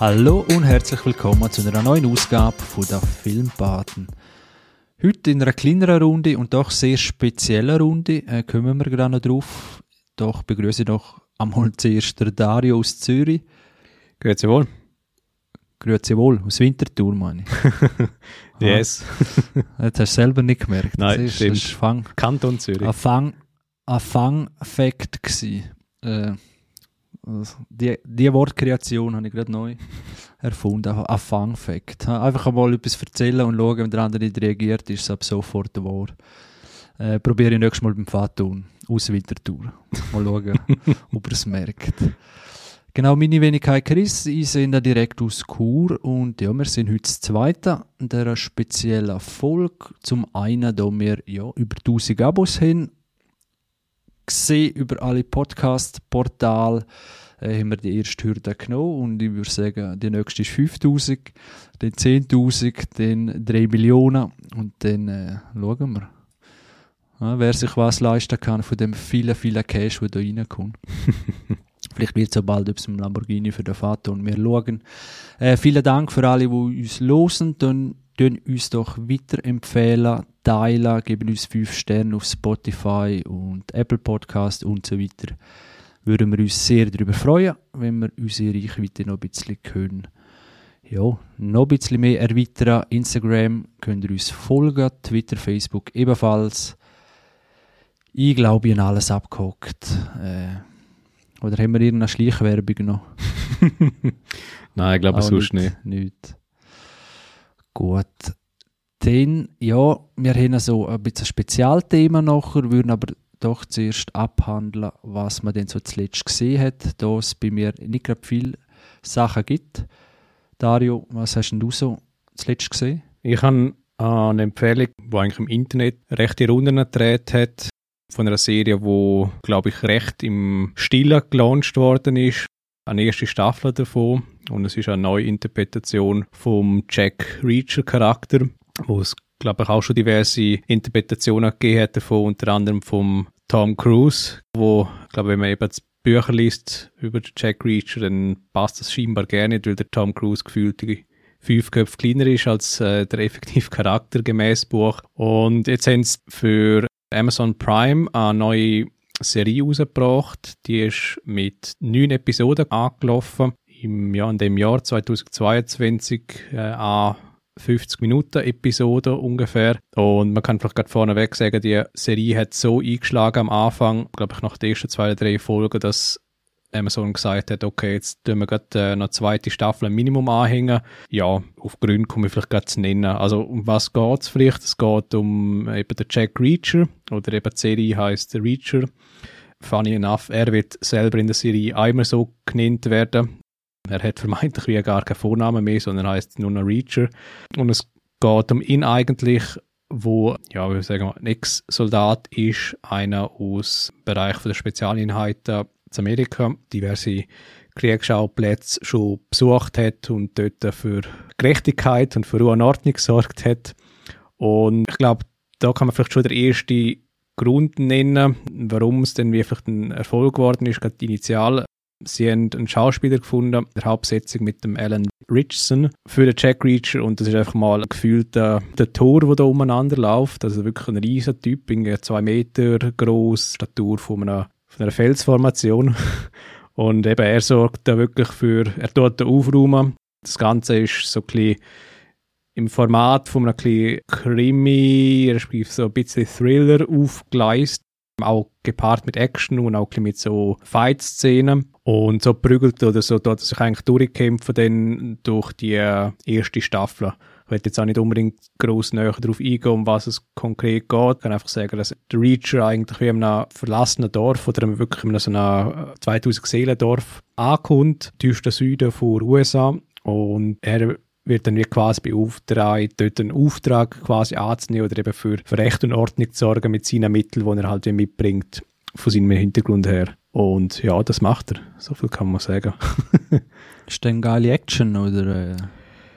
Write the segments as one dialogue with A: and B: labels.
A: Hallo und herzlich willkommen zu einer neuen Ausgabe von der Filmpaten. Heute in einer kleineren Runde und doch sehr speziellen Runde äh, kommen wir gerade noch drauf. Doch begrüße ich noch einmal zuerst der Dario aus Zürich.
B: Grüezi wohl.
A: Grüezi wohl, aus Winterthur meine ich.
B: yes.
A: Ah, Jetzt hast du selber nicht gemerkt.
B: Nein,
A: das ist,
B: stimmt.
A: Das ist Fang,
B: Kanton Zürich.
A: ein Fang, ein Fang-Fact gsi. Äh, also die, die Wortkreation habe ich gerade neu erfunden. Ein Fang-Fact. Einfach einmal etwas erzählen und schauen, wenn der andere nicht reagiert, ist es ab sofort wahr. Äh, probiere ich nächstes Mal beim Fahrtun aus Winterthur. Mal schauen, ob er es merkt. Genau, meine Wenigkeit Chris, ich sende direkt aus Chur und ja, wir sind heute das zweite in dieser speziellen Folge. Zum einen, da wir ja über 1000 Abos haben, gesehen über alle Podcast-Portale, äh, haben wir die erste Hürde genommen und ich würde sagen, die nächste ist 5000, dann 10.000, dann 3 Millionen und dann äh, schauen wir. Ja, wer sich was leisten kann von dem vielen, vielen Cash, der da reinkommt. Vielleicht wird es auch bald etwas dem Lamborghini für den Vater und wir schauen. Äh, vielen Dank für alle, die uns hören. Dann tun uns doch weiterempfehlen, teilen, geben uns 5 Sterne auf Spotify und Apple Podcast und so weiter. Würden wir uns sehr darüber freuen, wenn wir unsere Reichweite noch ein bisschen können. Ja, noch ein bisschen mehr erweitern. Instagram könnt ihr uns folgen, Twitter, Facebook ebenfalls. Ich glaube, ich habe alles abgehockt. Äh, oder haben wir irgendeine Schleichwerbung noch?
B: Nein, ich glaube sonst nicht.
A: nicht. Gut. Dann, ja, wir haben so ein bisschen ein Spezialthema nachher, würden aber doch zuerst abhandeln, was man denn so zuletzt gesehen hat, da es bei mir nicht gerade viele Sachen gibt. Dario, was hast denn du so zuletzt gesehen?
B: Ich habe eine Empfehlung, die eigentlich im Internet rechte Runden gedreht hat, von einer Serie, wo glaube ich recht im Stillen gelauncht worden ist. Eine erste Staffel davon und es ist eine neue Interpretation vom Jack Reacher Charakter, wo es glaube ich auch schon diverse Interpretationen gegeben hat davon, unter anderem vom Tom Cruise, wo glaube wenn man eben das Bücher liest über Jack Reacher, dann passt das scheinbar gerne weil der Tom Cruise gefühlt fünf Köpfe kleiner ist als äh, der effektive Charakter gemäß Buch. Und jetzt haben sie für Amazon Prime eine neue Serie rausgebracht. Die ist mit neun Episoden angelaufen. Im Jahr, in dem Jahr 2022 äh, an 50 Minuten Episode ungefähr. Und man kann vielleicht gerade vorneweg sagen, die Serie hat so eingeschlagen am Anfang, glaube ich, nach den ersten zwei drei Folgen, dass Amazon gesagt hat, okay, jetzt tun wir gerade äh, noch zweite Staffel ein Minimum anhängen. Ja, auf Gründe komme ich vielleicht gerade zu nennen. Also um was geht es vielleicht? Es geht um eben den Jack Reacher oder eben die Serie heißt Reacher. Funny enough, er wird selber in der Serie einmal so genannt werden. Er hat vermeintlich wie gar keinen Vornamen mehr, sondern heißt nur noch Reacher. Und es geht um ihn eigentlich, wo, ja, wir sagen mal, ein Ex-Soldat ist, einer aus dem Bereich der Spezialeinheiten zu Amerika diverse Kriegsschauplätze schon besucht hat und dort für Gerechtigkeit und für Ruhe und Ordnung gesorgt hat. Und ich glaube, da kann man vielleicht schon der erste Grund nennen, warum es denn wirklich ein Erfolg geworden ist, gerade initial. Sie haben einen Schauspieler gefunden, der Hauptsetzung mit dem Alan Richardson für den Jack Reacher und das ist einfach mal gefühlt der, der Tor, der da umeinander läuft. Also wirklich ein riesen Typ, irgendwie zwei Meter groß, Statur von einer von einer Felsformation. Und eben, er sorgt da wirklich für, er tut da aufräumen. Das Ganze ist so ein bisschen im Format von einem Krimi, respektive so ein bisschen Thriller aufgeleist. Auch gepaart mit Action und auch mit so Fight-Szenen. Und so prügelt oder so, dort sich eigentlich durchkämpfen dann durch die erste Staffel. Ich will jetzt auch nicht unbedingt gross näher darauf eingehen, um was es konkret geht. Ich kann einfach sagen, dass der Reacher eigentlich wie in einem verlassenen Dorf oder wirklich in so einem 2000 Seelendorf ankommt, tiefsten Süden von USA. Und er wird dann wie quasi beauftragt, dort einen Auftrag quasi anzunehmen oder eben für, für Recht und Ordnung zu sorgen mit seinen Mitteln, die er halt wie mitbringt, von seinem Hintergrund her. Und ja, das macht er. So viel kann man sagen.
A: Ist denn geile Action oder äh,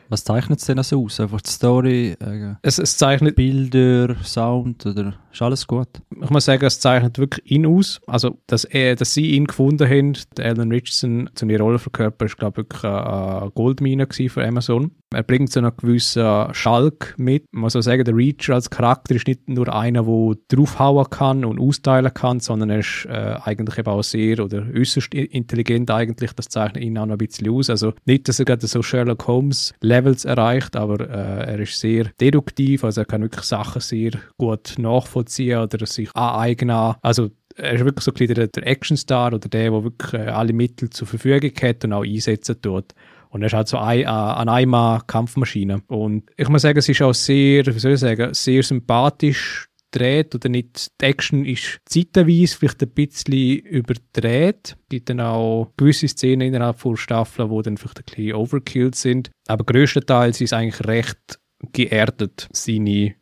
A: was zeichnet es denn so aus? Einfach die Story, äh,
B: es, es zeichnet
A: Bilder, Sound oder ist alles gut.
B: Ich muss sagen, es zeichnet wirklich ihn aus. Also, dass, er, dass sie ihn gefunden haben, der Alan Richardson, zu ihrer Rolle verkörpert, ist, glaube ich, wirklich eine Goldmine für Amazon. Er bringt so einen gewissen Schalk mit. Man muss auch sagen, der Reacher als Charakter ist nicht nur einer, der draufhauen kann und austeilen kann, sondern er ist äh, eigentlich eben auch sehr oder äußerst intelligent eigentlich. Das zeichnet ihn auch noch ein bisschen aus. Also nicht, dass er gerade so Sherlock Holmes Levels erreicht, aber äh, er ist sehr deduktiv, also er kann wirklich Sachen sehr gut nachvollziehen oder sich aneignen. Also er ist wirklich so ein der, der Actionstar oder der, der wirklich äh, alle Mittel zur Verfügung hat und auch einsetzen tut. Und er ist halt so ein, äh, eine Einmal-Kampfmaschine. Und ich muss sagen, es ist auch sehr, wie soll ich sagen, sehr sympathisch gedreht oder nicht. Die Action ist zeitweise vielleicht ein bisschen überdreht. Es gibt dann auch gewisse Szenen innerhalb von Staffeln, die dann vielleicht ein bisschen overkilled sind. Aber größtenteils ist es eigentlich recht geerdet, seine,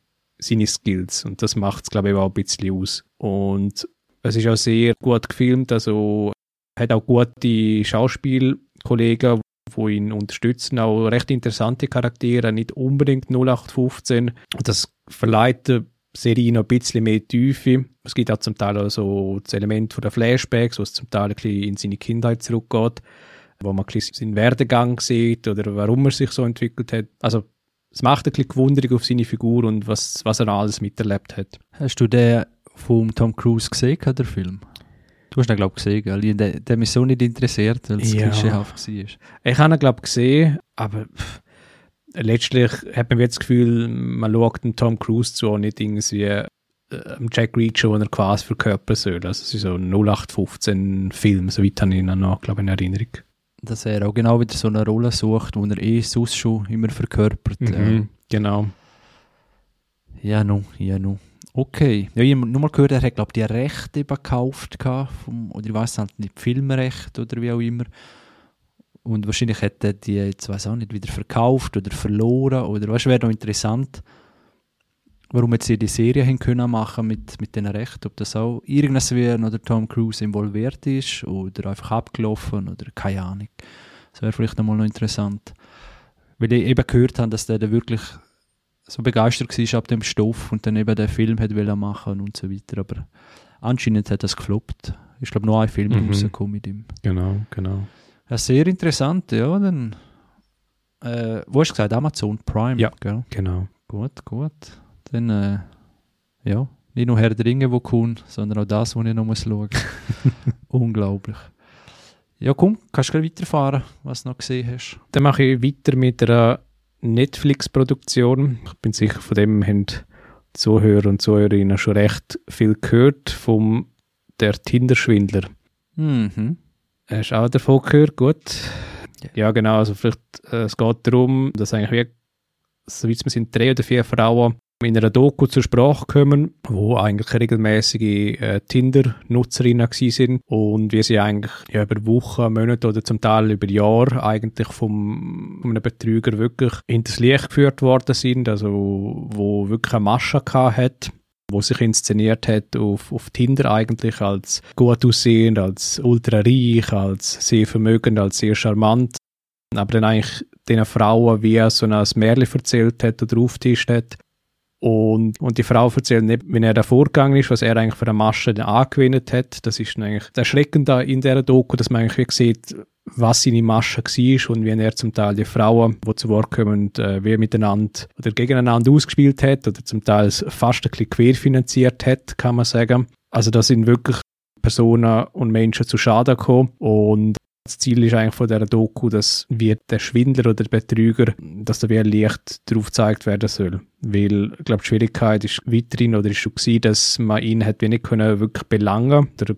B: seine Skills. Und das macht es, glaube ich, auch ein bisschen aus. Und es ist auch sehr gut gefilmt, also hat auch gute Schauspielkollegen, die ihn unterstützen, auch recht interessante Charaktere, nicht unbedingt 0815. Das verleiht der Serie noch ein bisschen mehr Tiefe. Es gibt auch zum Teil auch so das Element der Flashbacks, wo es zum Teil ein bisschen in seine Kindheit zurückgeht, wo man ein bisschen seinen Werdegang sieht oder warum er sich so entwickelt hat. Also es macht ein bisschen Gewunderung auf seine Figur und was, was er alles miterlebt hat.
A: Hast du den vom Tom Cruise gesehen, der Film? Du hast ihn, glaube ich, gesehen, gell? Der, der mich so nicht interessiert, weil es ja. klischeehaft war.
B: Ich habe ihn, glaube ich, gesehen, aber pff, letztlich hat man jetzt das Gefühl, man schaut dem Tom Cruise zu und nicht irgendwie äh, Jack Reacher, den er quasi verkörpern soll. Also es ist so ein 0815-Film, soweit habe ich ihn noch, glaube ich, in Erinnerung.
A: Dass er auch genau wieder so eine Rolle sucht, die er eh sonst schon immer verkörpert.
B: Mhm, ja. Genau.
A: Ja, no, ja, no. Okay. Ja, ich habe nur mal gehört, er hat, glaube ich, die Rechte eben gekauft, vom, oder ich weiß nicht, die Filmrechte oder wie auch immer. Und wahrscheinlich hätte er die jetzt, weiß auch nicht, wieder verkauft oder verloren. Oder was wäre noch interessant, warum jetzt sie die Serie hin können machen mit, mit den Rechten. Ob das auch irgendwas oder Tom Cruise involviert ist oder einfach abgelaufen oder keine Ahnung. Das wäre vielleicht nochmal noch interessant. Weil ich eben gehört habe, dass der da wirklich so begeistert war ab dem Stoff und dann eben den Film hat machen und so weiter. Aber anscheinend hat das gefloppt. Ich glaube, nur ein Film mhm. rausgekommen mit ihm.
B: Genau, genau.
A: Ja, sehr interessant, ja. Dann, äh, wo hast du gesagt? Amazon Prime,
B: ja, gell? genau.
A: Gut, gut. Dann, äh, ja, nicht nur Herr der Ringe, wo kommt, sondern auch das, wo ich noch muss schauen Unglaublich. Ja, komm, kannst du weiterfahren, was du noch gesehen hast.
B: Dann mache ich weiter mit einer Netflix-Produktion. Ich bin sicher, von dem haben Zuhörer und Zuhörerinnen schon recht viel gehört, vom der Tinder-Schwindler.
A: Mhm.
B: Hast du auch davon gehört? Gut. Ja, genau. Also vielleicht, äh, es geht darum, dass eigentlich wie, so wie es sind, drei oder vier Frauen in einer Doku zur Sprache kommen, wo eigentlich regelmäßige äh, Tinder-Nutzerinnen sind und wie sie eigentlich ja, über Wochen, Monate oder zum Teil über Jahre eigentlich vom, von einem Betrüger wirklich hinters Licht geführt worden sind, also wo wirklich eine Masche hat wo sich inszeniert hat auf, auf Tinder eigentlich als gut aussehend, als ultra reich, als sehr vermögend, als sehr charmant. Aber dann eigentlich den Frauen wie so ein Märchen erzählt hat oder auftischt hat und, und die Frau erzählt nicht, wie er da vorgegangen ist, was er eigentlich für eine Masche angewendet hat. Das ist eigentlich das Erschreckende in der Doku, dass man eigentlich sieht, was seine Masche war und wie er zum Teil die Frauen, die zu Wort kommen, äh, wie miteinander oder gegeneinander ausgespielt hat oder zum Teil fast ein bisschen querfinanziert hat, kann man sagen. Also da sind wirklich Personen und Menschen zu Schaden gekommen und das Ziel ist eigentlich von dieser Doku, dass wie der Schwindler oder der Betrüger, dass da wie ein Licht darauf gezeigt werden soll. Weil, ich glaube, die Schwierigkeit ist weiterhin oder ist schon gewesen, dass man ihn hat wenig können wirklich belangen oder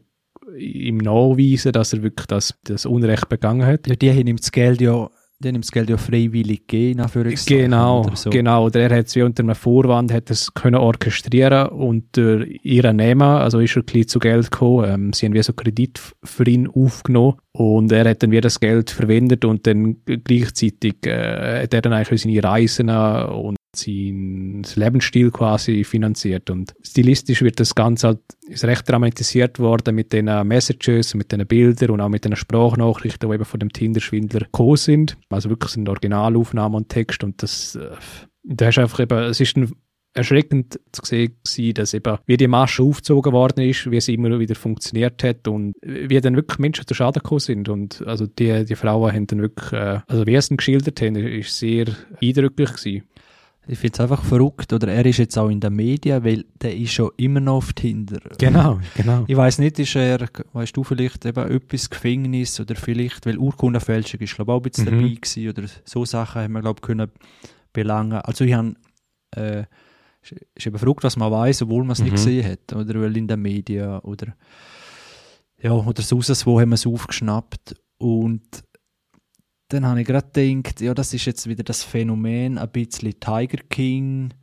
B: ihm nachweisen, dass er wirklich das, das Unrecht begangen hat.
A: Ja, die haben ihm das Geld ja ihm das Geld ja freiwillig gegeben,
B: Genau, oder so. genau. Oder er hat es wie unter einem Vorwand hat es können orchestrieren unter ihren Namen, also ist er ein bisschen zu Geld gekommen. Ähm, sie haben wie so Kredit für ihn aufgenommen und er hat dann wieder das Geld verwendet und dann gleichzeitig äh, hat er dann eigentlich seine Reisen und sein Lebensstil quasi finanziert. Und stilistisch wird das Ganze halt, ist recht dramatisiert worden mit den Messages, mit den Bildern und auch mit den Sprachnachrichten, die eben von dem Tinder-Schwindler gekommen sind. Also wirklich sind Originalaufnahmen und Text und das, äh, da hast einfach eben, es ist ein erschreckend zu sehen, dass eben, wie die Masche aufgezogen worden ist, wie sie immer wieder funktioniert hat und wie dann wirklich Menschen zu Schaden gekommen sind. Und also die, die Frauen haben dann wirklich, äh, also wie sie es geschildert haben, ist sehr eindrücklich gewesen.
A: Ich finde es einfach verrückt, oder er ist jetzt auch in den Medien, weil der ist schon immer noch auf Tinder.
B: Genau, genau.
A: Ich weiß nicht, ist er, weißt du, vielleicht eben etwas Gefängnis oder vielleicht, weil Urkundenfälschung ist, glaube ich, auch ein bisschen
B: Mhm.
A: dabei gewesen oder so Sachen haben wir, glaube ich, können belangen. Also ich habe, äh, ist- ist eben verrückt, was man weiß, obwohl man es
B: Mhm.
A: nicht gesehen hat, oder weil in den Medien oder ja, oder sonst wo haben wir es aufgeschnappt und dann habe ich gerade gedacht, ja, das ist jetzt wieder das Phänomen, ein bisschen Tiger King,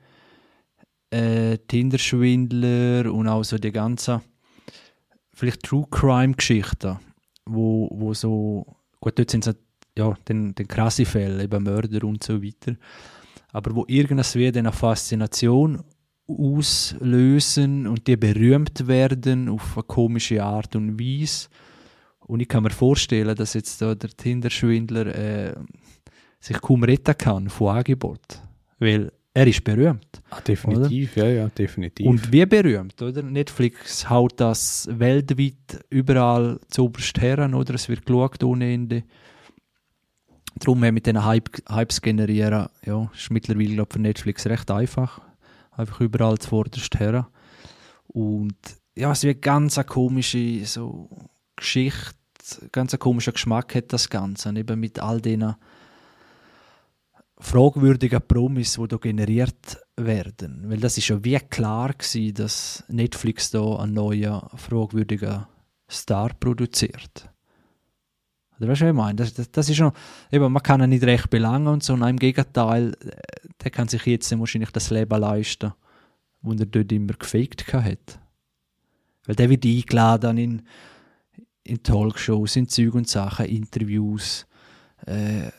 A: äh, Tinder-Schwindler und auch so die ganzen, vielleicht True Crime-Geschichten, wo, wo so, gut, dort sind es ja, den, den krasse Fälle, eben Mörder und so weiter, aber wo irgendwie eine Faszination auslösen und die berühmt werden auf eine komische Art und Weise. Und ich kann mir vorstellen, dass jetzt da der Tinder-Schwindler äh, sich kaum retten kann von Angebot. Weil er ist berühmt.
B: Ah, definitiv, ja, ja, definitiv.
A: Und wie berühmt, oder? Netflix haut das weltweit überall zu oberst her, oder? Es wird geschaut ohne Ende. Darum mit diesen Hype, Hypes generieren, ja, ist mittlerweile, glaube für Netflix recht einfach. Einfach überall zu vorderst her. Und ja, es wird ganz eine komische so Geschichte, ganz ein komischer Geschmack hat das Ganze. Eben mit all diesen fragwürdigen Promis, die da generiert werden. Weil das ist ja wie klar gewesen, dass Netflix da einen neuen fragwürdigen Star produziert. Oder weißt du, was ich meine? Das, das, das ist schon, eben, man kann ihn nicht recht belangen und so. Nein, im Gegenteil, äh, der kann sich jetzt wahrscheinlich das Leben leisten, das er dort immer gefaked hat. Weil der wird eingeladen in, in Talkshows, in Zeug und Sachen, Interviews äh,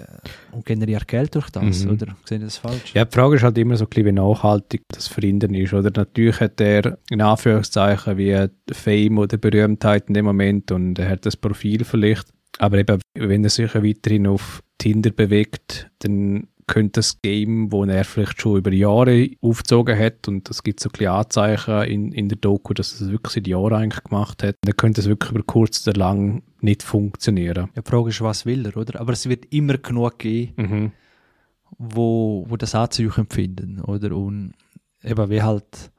A: und generiert Geld durch das,
B: Mhm.
A: oder? Sehe ich das falsch?
B: Ja, die Frage ist halt immer so ein bisschen, wie nachhaltig das Verhindern ist. Oder natürlich hat er in Anführungszeichen wie Fame oder Berühmtheit in dem Moment und er hat das Profil vielleicht. Aber eben, wenn er sich weiterhin auf Tinder bewegt, dann könnte das Game, wo er vielleicht schon über Jahre aufgezogen hat und es gibt so ein bisschen Anzeichen in, in der Doku, dass es wirklich seit Jahren eigentlich gemacht hat, dann könnte es wirklich über kurz oder lang nicht funktionieren.
A: Ja, die Frage ist, was will er, oder? Aber es wird immer genug geben,
B: Mhm.
A: wo, wo das Anzeichen empfinden, oder? Und eben wie halt,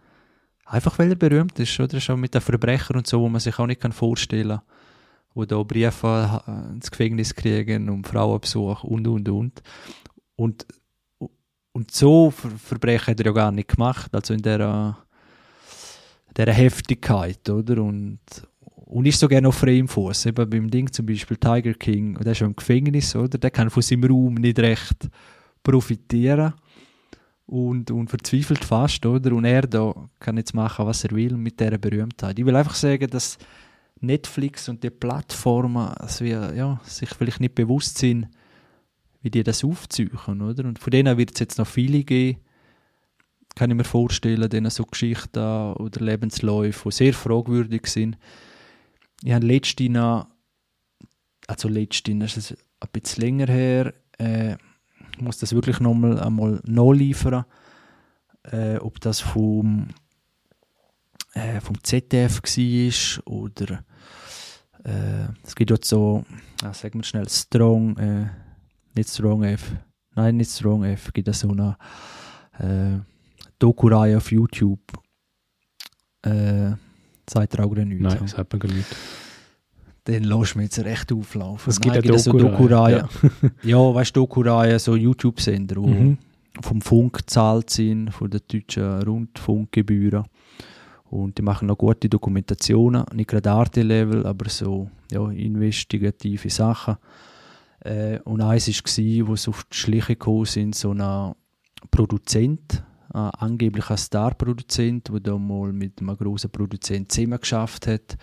A: einfach weil er berühmt ist, oder? Schon mit den Verbrechern und so, wo man sich auch nicht kann vorstellen kann, wo da Briefe ins Gefängnis kriegen und Frauenbesuch und, und, und. Und, und so Ver Verbrechen hat er ja gar nicht gemacht, also in der, der Heftigkeit, oder? Und, und ist sogar noch frei im Fuß. Eben beim Ding zum Beispiel Tiger King, der ist ja im Gefängnis, oder? Der kann von seinem Raum nicht recht profitieren und, und verzweifelt fast, oder? Und er da kann jetzt machen, was er will mit dieser Berühmtheit. Ich will einfach sagen, dass Netflix und die Plattformen also ja, sich vielleicht nicht bewusst sind, wie die das aufziehen, oder? Und von denen wird es jetzt noch viele geben, kann ich mir vorstellen, denen so Geschichten oder Lebensläufe, die sehr fragwürdig sind. Ich habe letztens also letztens, das ist ein bisschen länger her, äh, ich muss das wirklich nochmal einmal nachliefern, äh, ob das vom, äh, vom ZDF war oder äh, es gibt dort so, ah, sagen wir schnell, Strong, äh, nicht Strong F, nein, nicht Strong F, gibt es so eine äh, Doku-Reihe auf YouTube. Äh, sagt er auch nichts.
B: Nein, das hat man gar nicht.
A: Den lässt mir jetzt recht auflaufen.
B: Es gibt
A: Nein,
B: eine
A: so
B: Doku-Reihe,
A: Doku-Reihe. Ja, weißt du, Doku-Reihe, so YouTube-Sender, die
B: Mhm.
A: vom Funk gezahlt sind, von den deutschen Rundfunkgebühren. Und die machen noch gute Dokumentationen, nicht gerade Arte-Level, aber so ja, investigative Sachen. Äh, und eins war, wo sie auf die Schliche gekommen sind, so ein Produzent, ein angeblicher Star-Produzent, der da mal mit einem grossen Produzenten zusammen geschafft hat.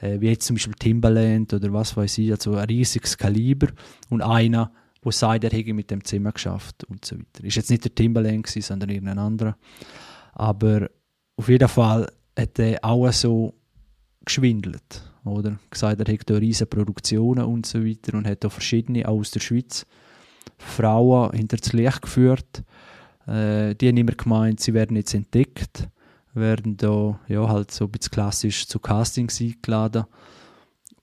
A: Äh, wie jetzt zum Beispiel Timbaland oder was weiß ich, also ein riesiges Kaliber. Und einer, der sagt, er hätte mit dem Zimmer geschafft und so weiter. Ist jetzt nicht der Timbaland gewesen, sondern irgendein anderer. Aber auf jeden Fall hat er auch so geschwindelt, oder? Gesagt, er da riesige Produktionen und so weiter und hat da verschiedene, auch aus der Schweiz, Frauen hinter das Licht geführt, Äh, die haben immer gemeint, sie werden jetzt entdeckt, werden da ja, halt so ein bisschen klassisch zu Castings eingeladen.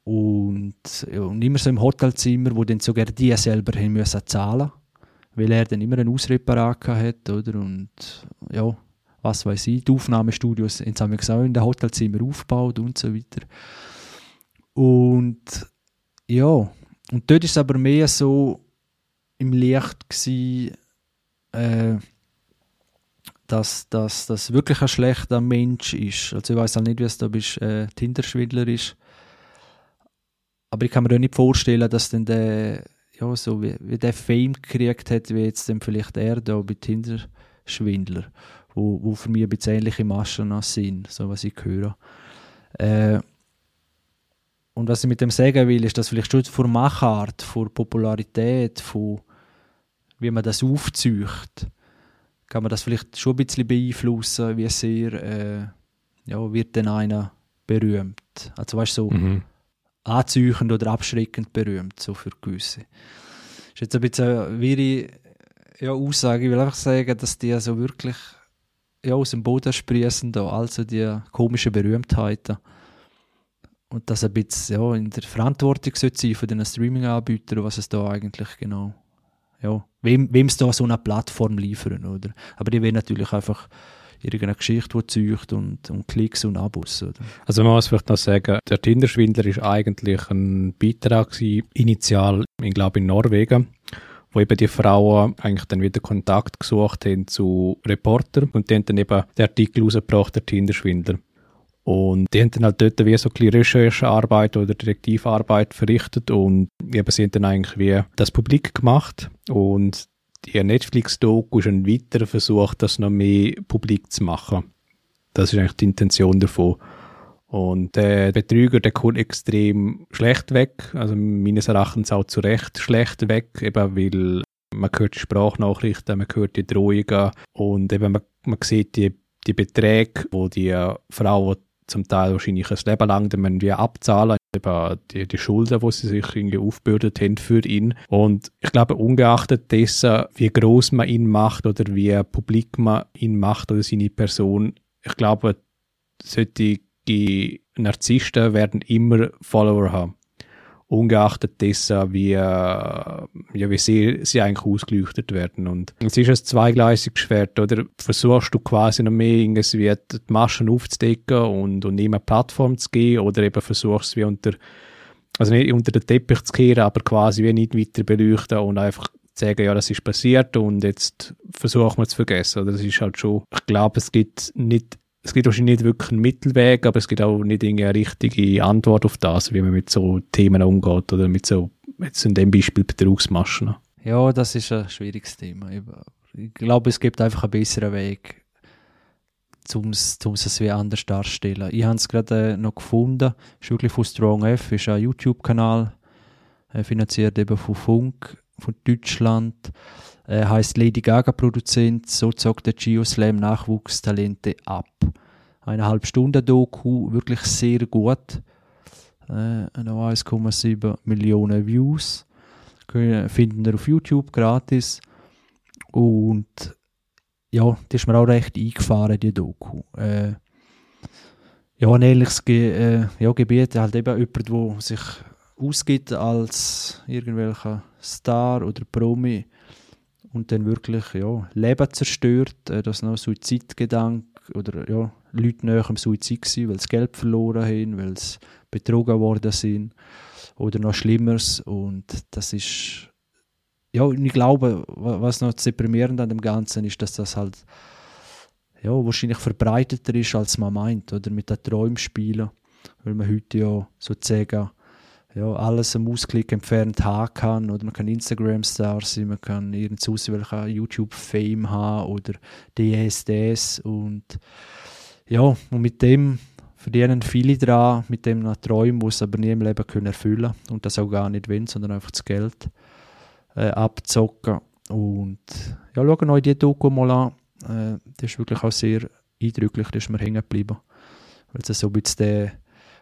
A: Und, ja, und immer so im Hotelzimmer, wo dann sogar die selber haben müssen zahlen weil er dann immer einen Ausritt parat hat, oder? Und ja, was weiß ich, die Aufnahmestudios haben wir auch in den Hotelzimmer aufgebaut und so weiter. Und ja, und dort ist es aber mehr so im Licht gewesen, äh, dass das wirklich ein schlechter Mensch ist. Also ich weiß auch nicht, wie es da bist, äh, Tinder-Schwindler ist. Aber ich kann mir auch nicht vorstellen, dass dann der, ja, so wie, wie der Fame gekriegt hat, wie jetzt dann vielleicht er da bei Tinder-Schwindler, wo, wo für mich ein bisschen ähnliche Maschen sind, so was ich höre. Äh, und was ich mit dem sagen will, ist, dass vielleicht schon von Machart, von Popularität, von wie man das aufzieht, kann man das vielleicht schon ein bisschen beeinflussen, wie sehr äh, ja, wird denn einer berühmt. Also weißt du, so mhm. anziehend oder abschreckend berühmt, so für gewisse. Das ist jetzt ein bisschen eine wirre ja, Aussage. Ich will einfach sagen, dass die so wirklich ja, aus dem Boden sprießen, da, also die komischen Berühmtheiten. Und das ein bisschen ja, in der Verantwortung sein von den Streaming-Anbietern, was es da eigentlich genau ja, wem es da so eine Plattform liefern, oder? Aber die will natürlich einfach irgendeine Geschichte, die zeugt und, und Klicks und Abos. Oder?
B: Also man muss vielleicht noch sagen, der Tinder-Schwindler ist eigentlich ein Beitrag gewesen, initial, ich glaube in Norwegen, wo eben die Frauen eigentlich dann wieder Kontakt gesucht haben zu Reportern und die haben dann eben den Artikel rausgebracht, der Tinder-Schwindler. Und die haben dann halt dort wie so ein Recherchearbeit oder Detektivarbeit verrichtet und eben sie haben dann eigentlich wie das Publik gemacht und die Netflix-Doku ist ein weiterer Versuch, das noch mehr publik zu machen. Das ist eigentlich die Intention davon. Und der Betrüger, der kommt extrem schlecht weg, also meines Erachtens auch zu Recht schlecht weg, eben weil man hört die Sprachnachrichten, man hört die Drohungen und eben man, man sieht die, die Beträge, wo die Frau zum Teil wahrscheinlich ein Leben lang dann wir abzahlen, eben die, die Schulden, die sie sich irgendwie aufbürdet haben für ihn. Und ich glaube, ungeachtet dessen, wie groß man ihn macht oder wie publik man ihn macht oder seine Person, ich glaube, solche Narzissten werden immer Follower haben ungeachtet dessen, wie, äh, ja, wie sie, sie eigentlich ausgeleuchtet werden. Und es ist ein zweigleisiges Schwert, oder? Versuchst du quasi noch mehr irgendwie die Maschen aufzudecken und, und ihm eine Plattform zu geben, oder eben versuchst du wie unter, also nicht unter den Teppich zu kehren, aber quasi wie nicht weiter beleuchten und einfach sagen, ja, das ist passiert und jetzt versuchen wir es zu vergessen. Oder das ist halt schon, ich glaube, es gibt nicht es gibt wahrscheinlich nicht wirklich einen Mittelweg, aber es gibt auch nicht eine richtige Antwort auf das, wie man mit so Themen umgeht oder mit so, jetzt in dem Beispiel Betrugsmaschen.
A: Ja, das ist ein schwieriges Thema. Ich glaube, es gibt einfach einen besseren Weg, um es wie anders darzustellen. Ich habe es gerade äh, noch gefunden, ist wirklich von Strong F, ist ein YouTube-Kanal, äh, finanziert eben von Funk, von Deutschland. Äh, heißt Lady Gaga Produzent, so zockt der Geoslam Nachwuchstalente ab. Eineinhalb Stunden Doku, wirklich sehr gut. Äh, 1,7 Millionen Views. Finden wir auf YouTube gratis. Und ja, die ist mir auch recht eingefahren, die Doku. Äh, ja, ein ähnliches Ge äh, ja, Gebiet, halt eben jemand, der sich ausgibt als irgendwelcher Star oder Promi und dann wirklich ja, Leben zerstört, äh, dass noch Suizidgedanke oder ja, Leute näher am Suizid waren, weil sie Geld verloren haben, weil sie betrogen worden sind oder noch Schlimmeres. Und das ist ja, ich glaube, was noch deprimierend an dem Ganzen ist, dass das halt ja, wahrscheinlich verbreiteter ist, als man meint, oder mit den Träumen spielen, weil man heute ja sozusagen ja, alles am Ausklick entfernt haben kann. Oder man kann Instagram-Star sein, man kann irgend welcher YouTube-Fame haben oder DSDs. Und ja, und mit dem verdienen viele dran, mit dem nach Träumen, die sie aber nie im Leben können erfüllen Und das auch gar nicht wollen, sondern einfach das Geld äh, abzocken. Und ja, schauen euch die Doku mal an. Äh, das ist wirklich auch sehr eindrücklich, da ist mir hängen geblieben. Weil es so ein bisschen der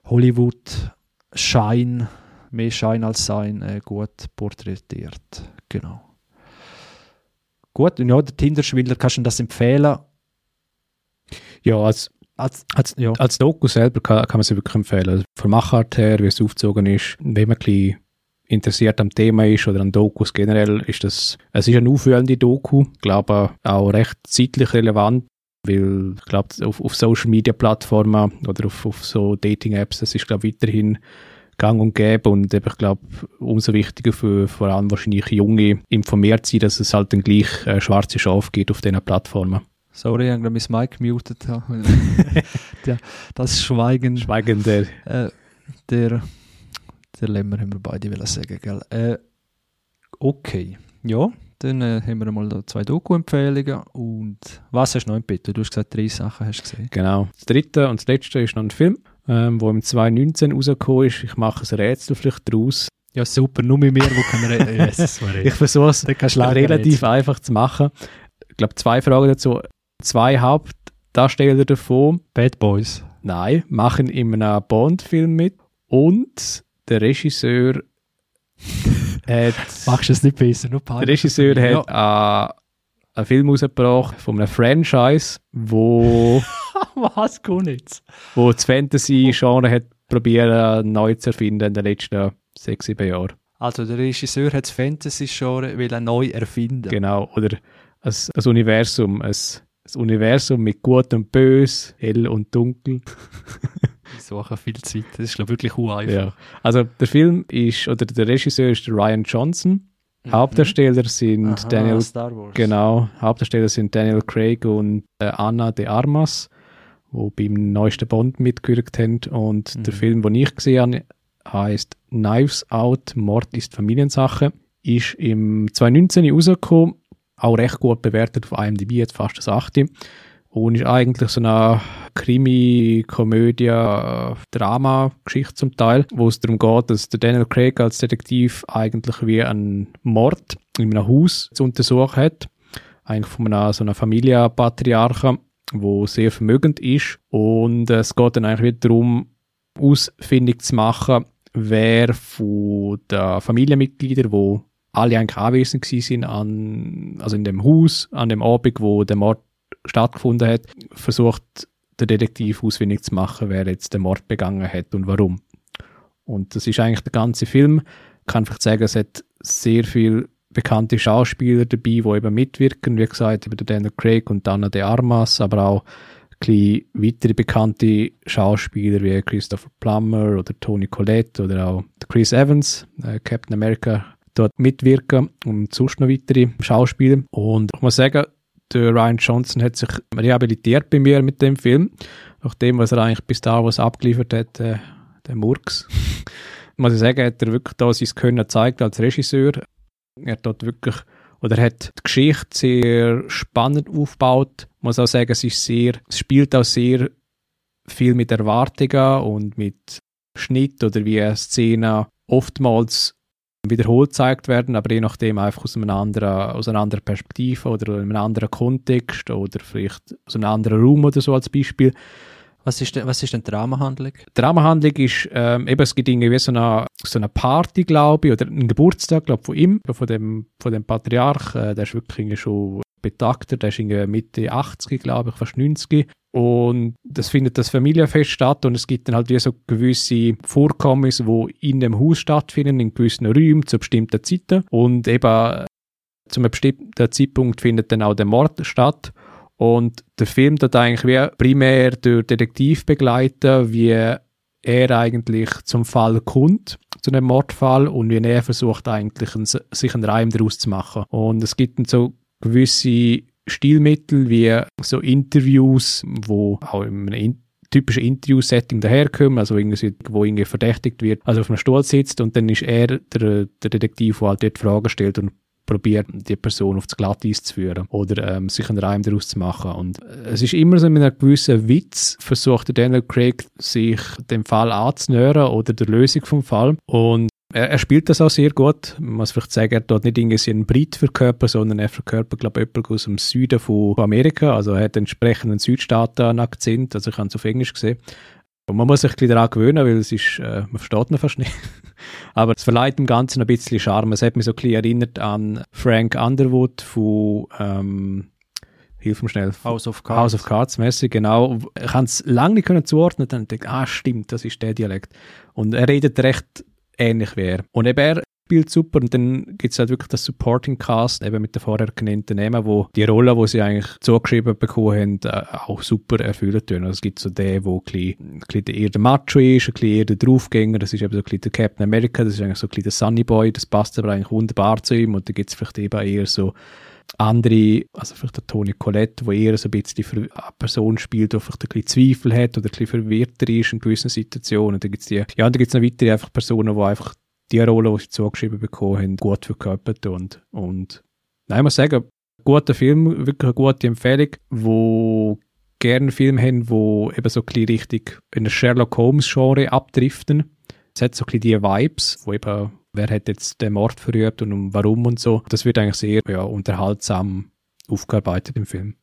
A: Hollywood-Schein mehr Schein als Sein äh, gut porträtiert. Genau. Gut, und ja, der Tinder-Schwindler, kannst du das empfehlen?
B: Ja, als,
A: Als,
B: als,
A: ja.
B: als Doku selber kann, kann man sie wirklich empfehlen. Also Von Machart her, wie es aufgezogen ist, wenn man ein bisschen interessiert am Thema ist oder an Dokus generell, ist das, es ist eine aufwühlende Doku, ich glaube auch recht zeitlich relevant, weil ich glaube, auf, auf Social Media Plattformen oder auf, auf so Dating Apps, das ist glaube ich weiterhin gang und gäbe und eben, ich glaube, umso wichtiger für vor allem wahrscheinlich Junge informiert sein, dass es halt dann gleich äh, schwarze Schaf gibt auf diesen Plattformen.
A: Sorry, ich habe mein Mic gemutet. das Schweigen,
B: Schweigend der
A: äh, der, der Lämmer haben wir beide wollen sagen, gell? Äh, okay, ja, dann äh, haben wir mal da zwei Doku-Empfehlungen und was hast du noch im Bett? Du hast gesagt, drei Sachen hast du gesehen.
B: Genau. Das dritte und das letzte ist noch ein Film, ähm, wo im 2019 rausgekommen ist. Ich mache ein Rätsel vielleicht draus.
A: Ja, super, nur mit mir, wo kann reden. Jesus,
B: Ich versuche es relativ einfach zu machen. Ich glaube, zwei Fragen dazu. Zwei Hauptdarsteller davon,
A: Bad Boys.
B: nein, machen in einem Bond-Film mit und der Regisseur hat,
A: Machst du es nicht besser, nur
B: der Regisseur hat äh, einen Film rausgebracht von einem Franchise, wo
A: Was jetzt?
B: wo das Fantasy-Genre hat probieren neu zu erfinden in den letzten sechs, sieben Jahren.
A: Also der Regisseur hat das Fantasy-Genre will er neu erfinden.
B: Genau. Oder ein, ein Universum, ein, ein Universum mit Gut und Bös, Hell und Dunkel.
A: Ich suche viel Zeit. Das ist glaub, ich, wirklich uneinfach.
B: Ja. Also der Film ist, oder der Regisseur ist der Ryan Johnson.
A: Mhm.
B: Hauptdarsteller sind
A: Aha,
B: Daniel,
A: Star Wars.
B: genau, Hauptdarsteller sind Daniel Craig und äh, Anna de Armas, wo beim neuesten Bond mitgewirkt haben. Und
A: Mhm.
B: der Film, den ich gesehen habe, heißt Knives Out, Mord ist Familiensache. Ist im 2019 rausgekommen, auch recht gut bewertet auf IMDb, jetzt fast das 8. Und ist eigentlich so eine Krimi, Komödie, Drama-Geschichte zum Teil, wo es darum geht, dass der Daniel Craig als Detektiv eigentlich wie einen Mord in einem Haus zu untersuchen hat. Eigentlich von einer, so einer Familienpatriarchen, wo sehr vermögend ist. Und es geht dann eigentlich wieder darum, ausfindig zu machen, wer von den Familienmitgliedern, wo alle eigentlich anwesend sind an, also in dem Haus, an dem Abend, wo der Mord stattgefunden hat, versucht der Detektiv ausfindig zu machen, wer jetzt den Mord begangen hat und warum. Und das ist eigentlich der ganze Film. Ich kann vielleicht sagen, es hat sehr viel bekannte Schauspieler dabei, die eben mitwirken. Wie gesagt, über den Daniel Craig und Anna de Armas, aber auch ein weitere bekannte Schauspieler wie Christopher Plummer oder Tony Collette oder auch der Chris Evans, äh, Captain America, dort mitwirken und sonst noch weitere Schauspieler. Und ich muss sagen, der Ryan Johnson hat sich rehabilitiert bei mir mit dem Film, nach dem, was er eigentlich bis Star Wars abgeliefert hat, äh, der Murks. muss ich sagen, hat er wirklich da sein Können gezeigt als Regisseur. Er hat dort wirklich, oder er hat die Geschichte sehr spannend aufgebaut. Ich muss auch sagen, es ist sehr, es spielt auch sehr viel mit Erwartungen und mit Schnitt oder wie Szenen oftmals wiederholt gezeigt werden, aber je nachdem einfach aus, einem anderen, aus einer anderen Perspektive oder in einem anderen Kontext oder vielleicht aus einem anderen Raum oder so als Beispiel.
A: Was ist denn, was ist denn? Die Rahmenhandlung
B: ist, ähm, eben, es gibt irgendwie so eine, so eine Party, glaube ich, oder einen Geburtstag, glaube ich, von ihm, von dem, von dem Patriarch, äh, der ist wirklich schon betagter, der ist irgendwie Mitte 80, glaube ich, fast 90. Und das findet das Familienfest statt und es gibt dann halt wie so gewisse Vorkommnisse, die in dem Haus stattfinden, in gewissen Räumen zu bestimmten Zeiten. Und eben zu einem bestimmten Zeitpunkt findet dann auch der Mord statt. Und der Film tut eigentlich wie primär durch Detektiv begleiten, wie er eigentlich zum Fall kommt, zu einem Mordfall und wie er versucht eigentlich einen, sich einen Reim daraus zu machen. Und es gibt dann so gewisse Stilmittel wie so Interviews, wo auch in einem in typischen Interview-Setting daherkommen, also irgendwie, wo irgendwie verdächtigt wird, also auf einem Stuhl sitzt und dann ist er der, der Detektiv, der halt dort Fragen stellt und probiert, die Person auf das Glatteis zu führen oder ähm, sich einen Reim daraus zu machen. Und äh, es ist immer so mit einem gewissen Witz, versucht Daniel Craig sich dem Fall anzunähern oder der Lösung vom Fall. Und er, er spielt das auch sehr gut. Man muss vielleicht sagen, er dort nicht irgendwie einen Brit verkörpert, sondern er verkörpert, glaube ich, jemanden aus dem Süden von Amerika. Also er hat entsprechend einen Südstaaten-Akzent, also ich habe es auf Englisch gesehen. Und man muss sich ein daran gewöhnen, weil es ist, äh, man versteht ihn fast nicht. Aber es verleiht dem Ganzen ein bisschen Charme. Es hat mich so ein bisschen erinnert an Frank Underwood von, ähm, hilf mir schnell.
A: House of Cards.
B: House of Cards mäßig, genau. Ich kann es lange nicht können zuordnen, dann denke ich, ah, stimmt, das ist der Dialekt. Und er redet recht ähnlich wie er. Und eben er spielt super und dann gibt es halt wirklich das Supporting Cast, eben mit den vorher genannten Namen, wo die Rolle, die sie eigentlich zugeschrieben bekommen haben, äh, auch super erfüllen tun. Also es gibt so den, wo ein bisschen, ein bisschen eher der Macho ist, ein bisschen eher der Draufgänger, das ist eben so ein bisschen der Captain America, das ist eigentlich so ein bisschen der Sunny Boy, das passt aber eigentlich wunderbar zu ihm und dann gibt es vielleicht eben eher so andere, also vielleicht der Toni Collette, wo eher so ein bisschen die Person spielt, die vielleicht ein bisschen Zweifel hat oder ein bisschen verwirrter ist in gewissen Situationen. Dann gibt's die, ja, dann gibt es noch weitere einfach Personen, die einfach die Rolle, die sie zugeschrieben bekommen haben, gut verkörpert und, und nein, ich muss sagen, guter Film, wirklich eine gute Empfehlung, wo gerne Filme haben, wo eben so ein richtig in der Sherlock Holmes Genre abdriften. Es hat so ein die Vibes, wo eben wer hat jetzt den Mord verübt und warum und so. Das wird eigentlich sehr ja, unterhaltsam aufgearbeitet im Film.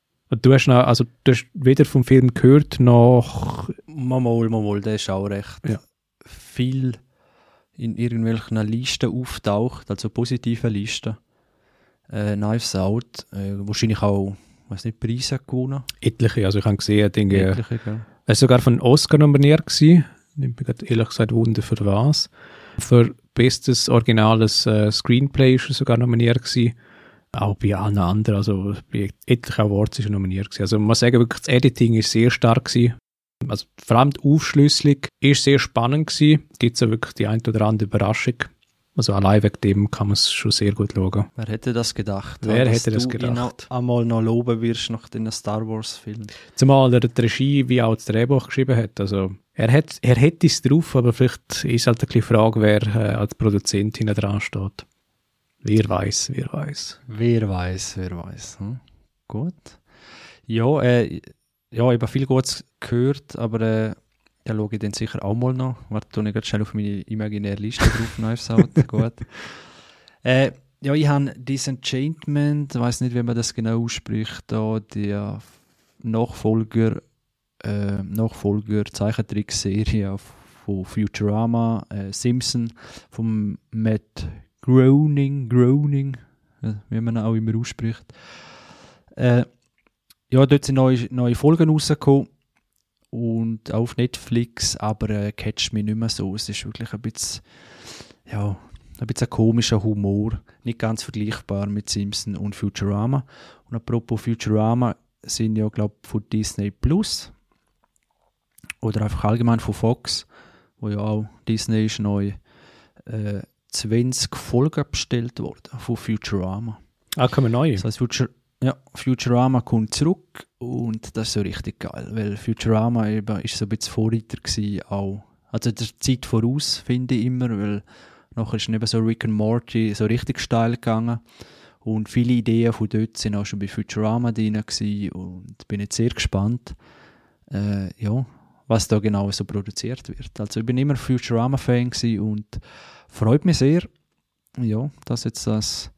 B: Du hast noch, also du hast weder vom Film gehört noch.
A: Mamol, Mamol, der ist auch recht ja. viel in irgendwelchen Listen auftaucht, also positive Listen. Äh, Knives Out, äh, wahrscheinlich auch, weiß nicht, Preise gewonnen.
B: Etliche, also ich habe gesehen, Dinge. Etliche, ja. Er ist sogar von Oscar nominiert gewesen. Ich bin gerade ehrlich gesagt Wunder für was. Für bestes originales äh, Screenplay ist er sogar nominiert gewesen. Auch bei allen anderen, also bei etlichen Awards ist er nominiert gewesen. Also man muss sagen, wirklich das Editing ist sehr stark gewesen. Also vor allem die Aufschlüsselung ist sehr spannend gewesen. Gibt es ja wirklich die ein oder andere Überraschung. Also allein wegen dem kann man es schon sehr gut schauen.
A: Wer hätte das gedacht?
B: Wer hätte das gedacht?
A: Ihn einmal noch loben wirst nach den Star Wars Filmen.
B: Zumal er die Regie wie auch das Drehbuch geschrieben hat. Also er, hat, er hätte es drauf, aber vielleicht ist halt ein bisschen die Frage, wer äh, als Produzent hinten dran steht. Wer weiß, wer weiß.
A: Wer weiß, wer weiß. Hm? Gut. Ja, äh, ja, ich habe viel Gutes gehört, aber äh, ja, schaue ich dann sicher auch mal noch. Warte, tue ich gerade schnell auf meine imaginäre Liste drauf, Knives Out. Gut. Äh, ja, ich habe Disenchantment, ich weiß nicht, wie man das genau ausspricht, da der Nachfolger, äh, Nachfolger Zeichentrickserie von Futurama, äh, Simpson, von Matt Groening, Groening, äh, wie man auch immer ausspricht. Äh, ja, dort sind neue, neue Folgen rausgekommen und auf Netflix, aber äh, catcht mich nicht mehr so. Es ist wirklich ein bisschen, ja, ein bisschen ein komischer Humor, nicht ganz vergleichbar mit Simpson und Futurama. Und apropos Futurama sind ja, glaube ich, von Disney Plus oder einfach allgemein von Fox, wo ja auch Disney ist neu, äh, 20 Folgen bestellt worden von Futurama.
B: Ah, kommen neue?
A: Das heißt, Futur ja, Futurama kommt zurück und das ist so richtig geil, weil Futurama eben ist so ein bisschen Vorreiter gewesen, auch. Also der Zeit voraus, finde ich immer, weil nachher ist eben so Rick and Morty so richtig steil gegangen und viele Ideen von dort sind auch schon bei Futurama drin gewesen und bin jetzt sehr gespannt, äh, ja, was da genau so produziert wird. Also ich bin immer Futurama-Fan und freut mich sehr, ja, dass jetzt das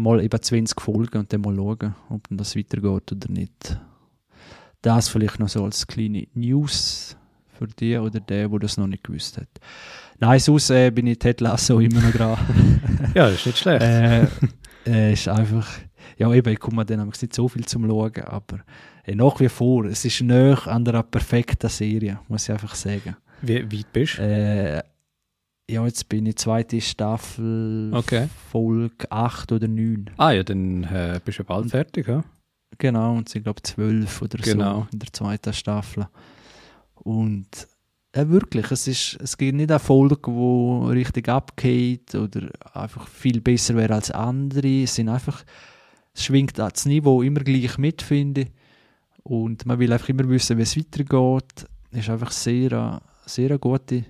A: einmal eben 20 Folgen und dann mal schauen, ob das weitergeht oder nicht. Das vielleicht noch so als kleine News für die oder der, der das noch nicht gewusst hat. Nein, sonst äh, bin ich Ted Lasso immer noch dran.
B: ja, das ist nicht schlecht.
A: äh, äh, ist einfach, ja eben, ich komme dann nicht so viel zum Schauen, aber äh, nach wie vor, es ist näher an der perfekten Serie, muss ich einfach sagen.
B: Wie weit bist du?
A: Äh, ja, jetzt bin ich zweite Staffel,
B: okay.
A: Folge 8 oder 9.
B: Ah ja, dann äh, bist du bald fertig, ja?
A: Genau, und sind glaube ich 12 oder
B: genau.
A: so in der zweiten Staffel. Und äh, wirklich, es, ist, es gibt nicht eine Folge, die richtig abgeht oder einfach viel besser wäre als andere. Es sind einfach, es schwingt das Niveau immer gleich mit, finde ich. Und man will einfach immer wissen, wie es weitergeht. Es ist einfach sehr, sehr eine gute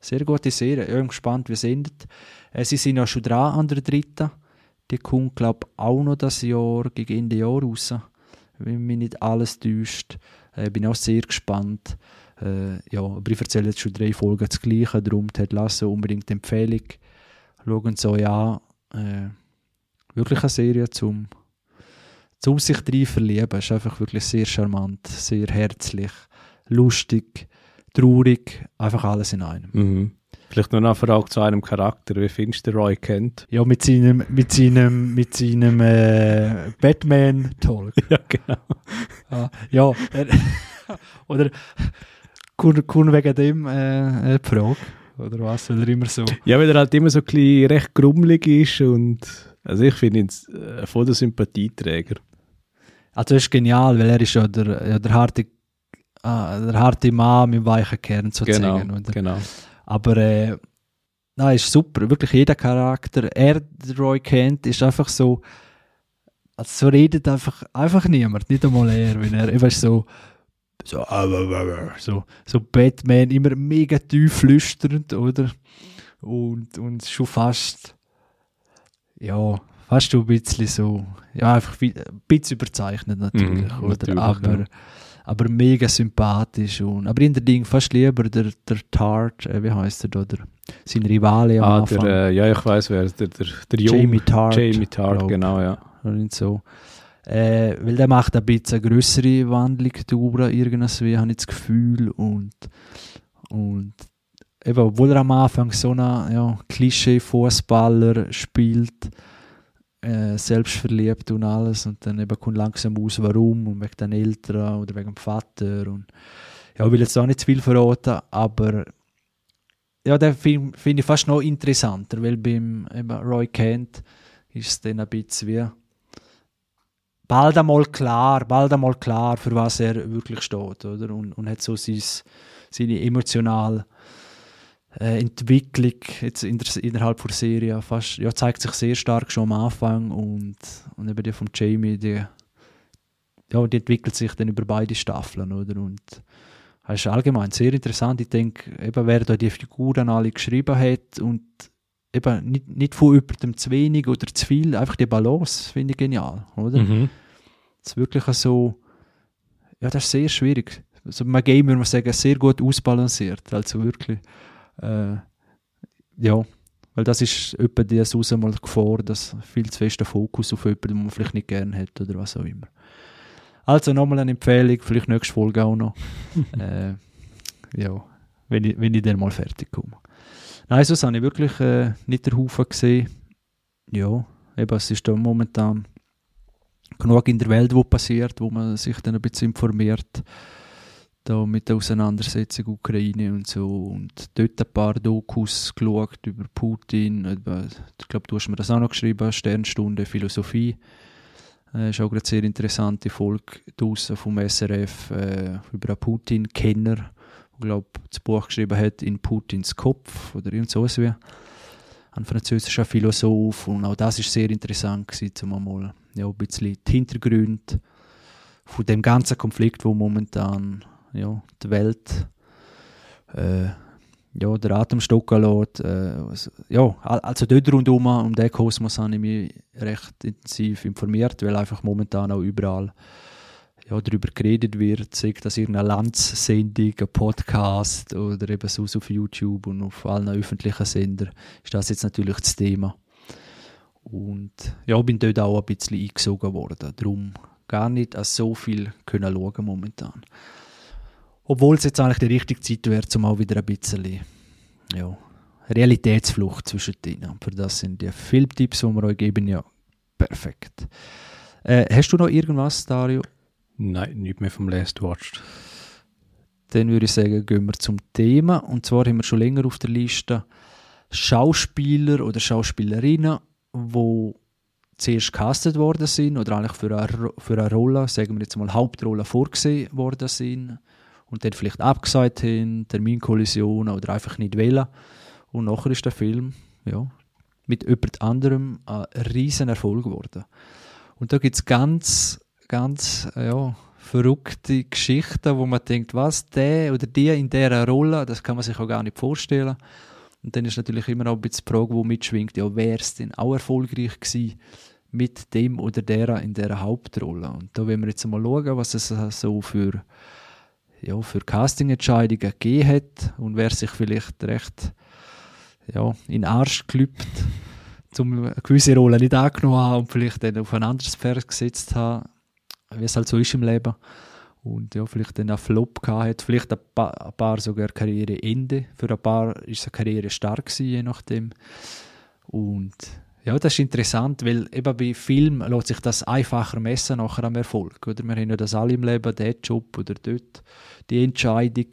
A: sehr gute Serie. Ich bin gespannt, wie es endet. Äh, sie sind ja schon dran an der dritten. Die kommt, glaube ich, auch noch das Jahr, gegen Ende Jahr raus. Wenn mich nicht alles täuscht. Ich äh, bin auch sehr gespannt. Äh, ja, aber ich erzähle jetzt schon drei Folgen das Gleiche. Darum hat Lasse unbedingt Empfehlung. Schauen Sie euch an. Äh, wirklich eine Serie zum, zum sich drin verlieben. Es ist einfach wirklich sehr charmant, sehr herzlich. lustig, traurig, einfach alles in einem.
B: Mhm. Vielleicht nur noch eine Frage zu einem Charakter. Wie findest du Roy Kent?
A: Ja, mit seinem, mit seinem, mit seinem äh, Batman-Talk.
B: Ja, genau.
A: Ah, ja, er, oder kommt kommt wegen dem äh, äh, die Frage? Oder was, weil er immer so...
B: Ja, weil er halt immer so ein bisschen recht grummelig ist und also ich finde ihn äh, voll der Sympathieträger.
A: Also das ist genial, weil er ist ja der, ja, der, harte, ah, der harte Mann mit dem weichen Kern sozusagen.
B: Genau,
A: oder?
B: genau.
A: Aber äh, nein, ist super. Wirklich jeder Charakter. Er, der Roy Kent, ist einfach so. Also so redet einfach, einfach niemand, nicht einmal er, wenn er eben so. So, so, so Batman, immer mega tief flüsternd, oder? Und, und schon fast, ja, fast schon ein bisschen so, ja, einfach ein bisschen überzeichnet natürlich,
B: Mhm,
A: oder?
B: natürlich,
A: aber,
B: ja.
A: Aber mega sympathisch und, aber in der Ding fast lieber der, der Tart, äh, wie heißt er da, der, sein Rivale am
B: Ah,
A: Anfang.
B: der, äh, ja, ich weiß wer, der, der, der Jung-
A: Jamie Tart.
B: Jamie Tart,
A: glaub.
B: genau, ja.
A: Und so. Äh, weil der macht ein bisschen eine größere Wandlung durch, irgendwie, habe ich das Gefühl. Und, und eben, obwohl er am Anfang so einen ja, Klischee-Fußballer spielt, äh, selbstverliebt und alles, und dann eben kommt langsam aus, warum, und wegen den Eltern oder wegen dem Vater. Und ja, ich will jetzt auch nicht zu viel verraten, aber ja, den Film finde ich fast noch interessanter, weil beim eben Roy Kent ist es dann ein bisschen wie bald einmal klar, bald einmal klar, für was er wirklich steht, oder? Und, und hat so sein, seine emotionale äh, Entwicklung jetzt in der, innerhalb der Serie fast, ja, zeigt sich sehr stark schon am Anfang und, und eben die von Jamie, die, ja, die entwickelt sich dann über beide Staffeln, oder? Und das ist allgemein sehr interessant. Ich denke, eben, wer da die Figuren alle geschrieben hat und eben nicht, nicht von jemandem zu wenig oder zu viel, einfach die Balance finde ich genial, oder?
B: Mhm.
A: Das ist wirklich so, ja, das ist sehr schwierig. Also beim Game würde man sagen, sehr gut ausbalanciert, also wirklich, äh, ja, weil das ist etwa die Saus mal Gefahr, dass viel zu fest der Fokus auf jemanden, den man vielleicht nicht gerne hat oder was auch immer. Also nochmal eine Empfehlung, vielleicht nächste Folge auch noch. äh, ja, wenn ich, wenn ich dann mal fertig komme. Nein, sonst habe ich wirklich äh, nicht den Haufen gesehen. Ja, eben, es ist da momentan genug in der Welt, wo passiert, wo man sich dann ein bisschen informiert. Da mit der Auseinandersetzung Ukraine und so. Und dort ein paar Dokus geschaut über Putin. Über, ich glaube, du hast mir das auch noch geschrieben, Sternstunde Philosophie. Äh, ist auch gerade sehr interessante Folge draussen vom SRF äh, über einen Putin-Kenner, der, glaube das Buch geschrieben hat, in Putins Kopf oder irgend so wie. Ein französischer Philosoph. Und auch das ist sehr interessant gewesen, um mal ja, ein bisschen die Hintergründe von dem ganzen Konflikt, wo momentan ja, die Welt äh, ja, der Atem stocken lässt. Äh, also, ja, al- also dort rundherum, um den Kosmos habe ich mich recht intensiv informiert, weil einfach momentan auch überall ja, darüber geredet wird, sei das irgendeine Landssendung, ein Podcast oder eben so auf YouTube und auf allen öffentlichen Sendern ist das jetzt natürlich das Thema. Und ja, bin dort auch ein bisschen eingesogen worden. Darum gar nicht so viel können schauen momentan. Obwohl es jetzt eigentlich die richtige Zeit wäre, um auch wieder ein bisschen ja, Realitätsflucht zwischen denen. Für das sind die Filmtipps, die wir euch geben, ja perfekt. Äh, hast du noch irgendwas, Dario?
B: Nein, nicht mehr vom Last Watched.
A: Dann würde ich sagen, gehen wir zum Thema. Und zwar haben wir schon länger auf der Liste Schauspieler oder Schauspielerinnen, die zuerst castet worden sind oder eigentlich für eine, für eine Rolle, sagen wir jetzt mal Hauptrolle vorgesehen worden sind und dann vielleicht abgesagt haben, Terminkollisionen oder einfach nicht wählen. Und nachher ist der Film ja, mit jemand anderem ein riesen Erfolg geworden. Und da gibt es ganz, ganz ja, verrückte Geschichten, wo man denkt, was, der oder die in dieser Rolle, das kann man sich auch gar nicht vorstellen. Und dann ist natürlich immer auch ein bisschen die Frage, die mitschwingt, ja, wäre es denn auch erfolgreich gewesen mit dem oder der in dieser Hauptrolle? Und da wollen wir jetzt mal schauen, was es so für, ja, für Castingentscheidungen gegeben hat und wer sich vielleicht recht ja, in den Arsch gelüpft, um eine gewisse Rolle nicht angenommen haben und vielleicht dann auf ein anderes Pferd gesetzt haben, wie es halt so ist im Leben. und ja, vielleicht dann einen Flop gehabt hat, vielleicht ein paar, ein paar sogar Karriereende, für ein paar ist seine Karriere stark gewesen, je nachdem. Und ja, das ist interessant, weil eben bei Film lässt sich das einfacher messen nachher am Erfolg. Oder? Wir haben ja das alle im Leben, der Job oder dort, die Entscheidung.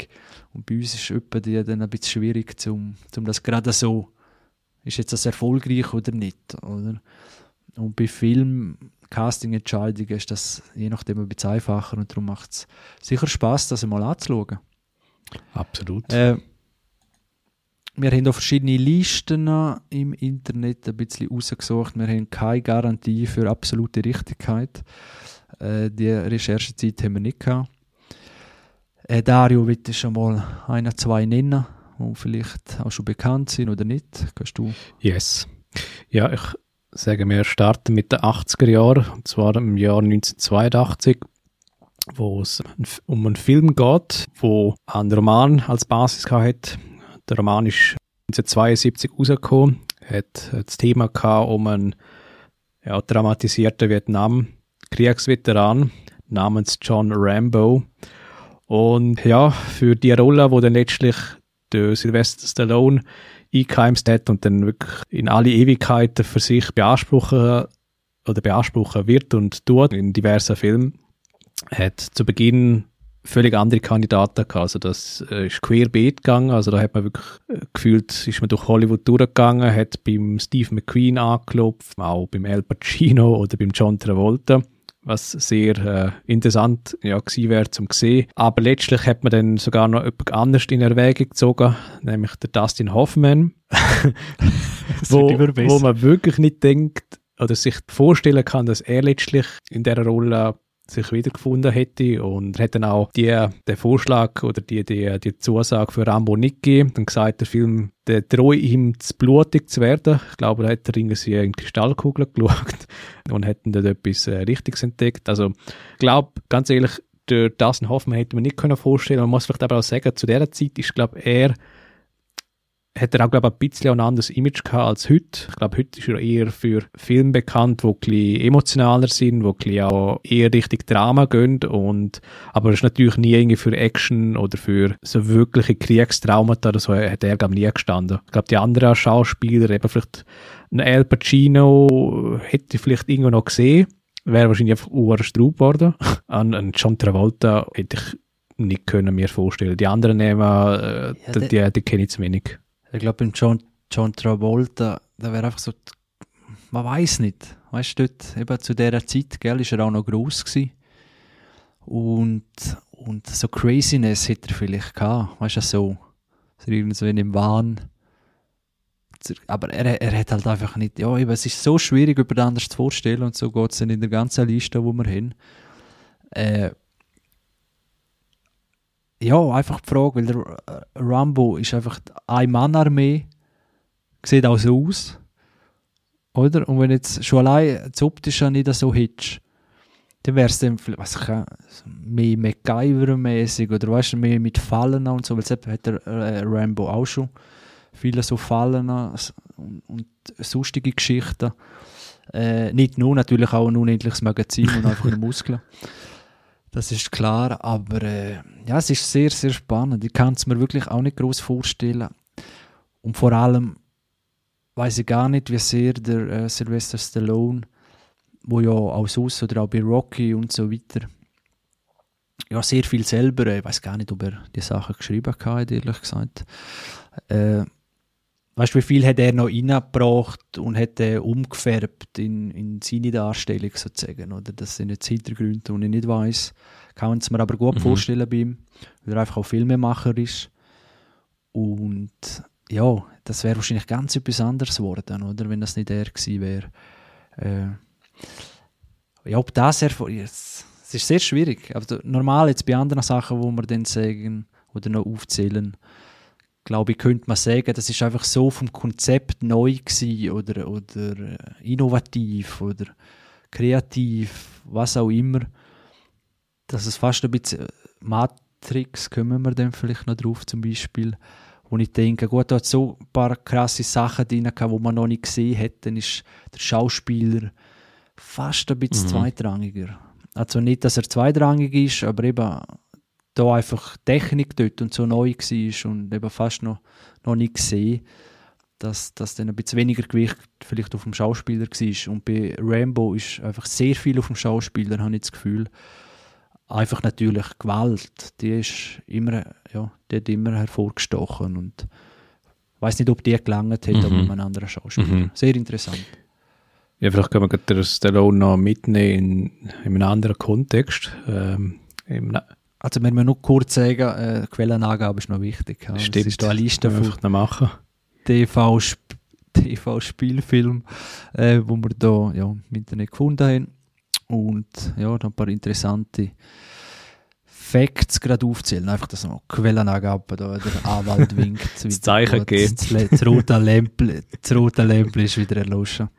A: Und bei uns ist es die dann ein bisschen schwierig, um, um das gerade so, ist jetzt das erfolgreich oder nicht. Oder? Und bei Film, Casting-Entscheidungen ist das je nachdem ein bisschen einfacher und darum macht es sicher Spaß, das mal anzuschauen.
B: Absolut.
A: Äh, wir haben auch verschiedene Listen im Internet ein bisschen rausgesucht. Wir haben keine Garantie für absolute Richtigkeit. Äh, die Recherchezeit haben wir nicht gehabt. Äh, Dario, wird du schon mal einer, zwei nennen, die vielleicht auch schon bekannt sind oder nicht? Kannst du?
B: Yes. Ja, ich sage, wir starten mit den 80er Jahren, und zwar im Jahr 1982 wo es um einen Film geht, wo einen Roman als Basis hat, der Roman ist 1972 rausgekommen, hat das Thema gehabt um einen ja, dramatisierten Vietnam-Kriegsveteran namens John Rambo. Und ja, für die Rolle, wo dann letztlich der Sylvester Stallone eingeheimst hat und dann wirklich in alle Ewigkeiten für sich beanspruchen oder beanspruchen wird und tut in diversen Filmen, hat zu Beginn völlig andere Kandidaten gehabt. Also das äh, ist querbeet gegangen. Also da hat man wirklich äh, gefühlt, ist man durch Hollywood durchgegangen, hat beim Steve McQueen angeklopft, auch beim Al Pacino oder beim John Travolta was sehr äh, interessant ja, gewesen wäre zum sehen. Aber letztlich hat man dann sogar noch jemand anders in Erwägung gezogen, nämlich der Dustin Hoffman, wo, wo man wirklich nicht denkt oder sich vorstellen kann, dass er letztlich in der Rolle sich wiedergefunden hätte und hat dann auch die, den Vorschlag oder die, die, die Zusage für Rambo nicht gegeben. Dann gesagt, der Film, der drohe ihm zu blutig zu werden. Ich glaube, da hat er irgendwie in Kristallkugel geschaut und hat dann etwas äh, Richtiges entdeckt. Also, ich glaube, ganz ehrlich, der Dustin Hoffman hätte man nicht können vorstellen. Man muss vielleicht aber auch sagen, zu dieser Zeit ist, glaube er hat er auch, glaube ich, ein bisschen ein anderes Image gehabt als heute. Ich glaube, heute ist er eher für Filme bekannt, die ein bisschen emotionaler sind, die ein bisschen auch eher richtig Drama gehen. Und, aber er ist natürlich nie irgendwie für Action oder für so wirkliche Kriegstraumata oder so hat er, glaube ich, nie gestanden. Ich glaube, die anderen Schauspieler, eben vielleicht ein Al Pacino, hätte ich vielleicht irgendwo noch gesehen. Wäre wahrscheinlich einfach urstraub geworden. An, an John Travolta hätte ich nicht können mir vorstellen. Die anderen nehmen, äh, ja, die, die, die kenne ich zu wenig.
A: Ich glaube, beim John, John Travolta, da wäre einfach so, man weiß nicht. Weißt du, eben zu dieser Zeit, gell, ist er auch noch groß gewesen. Und, und so Craziness hätte er vielleicht gehabt. Weißt du, so, so irgendwie in dem Wahn. Aber er, er hat halt einfach nicht, ja, eben, es ist so schwierig, über anders zu vorstellen und so geht es dann in der ganzen Liste, wo wir hin. Äh, ja, einfach die Frage, weil der Rambo ist einfach eine Mannarmee, sieht auch so aus, oder? Und wenn jetzt schon allein das Optische nicht so hitsch, dann wäre es dann was ich, mehr MacGyver-mäßig oder weißt du, mehr mit Fallen und so, weil jetzt hat der äh, Rambo auch schon viele so Fallen und, und sonstige Geschichten. Äh, nicht nur, natürlich auch ein unendliches Magazin und einfach nur Muskeln. Das ist klar, aber äh, ja, es ist sehr, sehr spannend. Ich kann es mir wirklich auch nicht groß vorstellen. Und vor allem weiß ich gar nicht, wie sehr der äh, Sylvester Stallone, wo ja auch sonst oder auch bei Rocky und so weiter, ja, sehr viel selber, äh, ich weiß gar nicht, ob er die Sachen geschrieben hat, ehrlich gesagt. Äh, weißt du, wie viel hat er noch reingebracht und hat er umgefärbt in, in seine Darstellung sozusagen, oder? Das sind jetzt Hintergründe, die ich nicht weiß. Kann es mir aber gut mhm. vorstellen bei ihm, weil er einfach auch Filmemacher ist. Und ja, das wäre wahrscheinlich ganz etwas anderes geworden, oder? Wenn das nicht er gewesen wäre. Äh, ja, ob das erfolgt, es ist sehr schwierig. Aber normal jetzt bei anderen Sachen, wo wir dann sagen oder noch aufzählen, glaube ich, könnte man sagen, das ist einfach so vom Konzept neu gewesen oder, oder äh, innovativ oder kreativ, was auch immer, dass es fast ein bisschen äh, Matrix, kommen wir dann vielleicht noch drauf zum Beispiel, wo ich denke, gut, da hat so ein paar krasse Sachen drin gehabt, die man noch nicht gesehen hat, dann ist der Schauspieler fast ein bisschen mhm. zweitrangiger. Also nicht, dass er zweitrangig ist, aber eben da einfach Technik dort und so neu war und eben fast noch, noch nicht gesehen, dass, dass dann ein bisschen weniger Gewicht vielleicht auf dem Schauspieler war. Und bei Rambo ist einfach sehr viel auf dem Schauspieler, habe ich das Gefühl. Einfach natürlich Gewalt, die ist immer, ja, die hat immer hervorgestochen und ich weiß nicht, ob die gelangt hätte, mhm. mit einem anderen Schauspieler. Mhm. Sehr interessant.
B: Ja, vielleicht können wir den Stallone noch mitnehmen in, in einem anderen Kontext. Ähm,
A: also, wenn wir nur kurz sagen, äh, Quellenangabe ist noch wichtig.
B: Ja. Stimmt.
A: Es ist da eine Liste
B: von machen.
A: TV-Spielfilm, äh, wo wir da ja, im Internet gefunden haben. Und ja, noch ein paar interessante Facts gerade aufzählen. Einfach, dass noch Quellenangaben da der Anwalt winkt.
B: das Zeichen geben.
A: Das, das, rote Lämpchen, das rote Lämpchen ist wieder erloschen.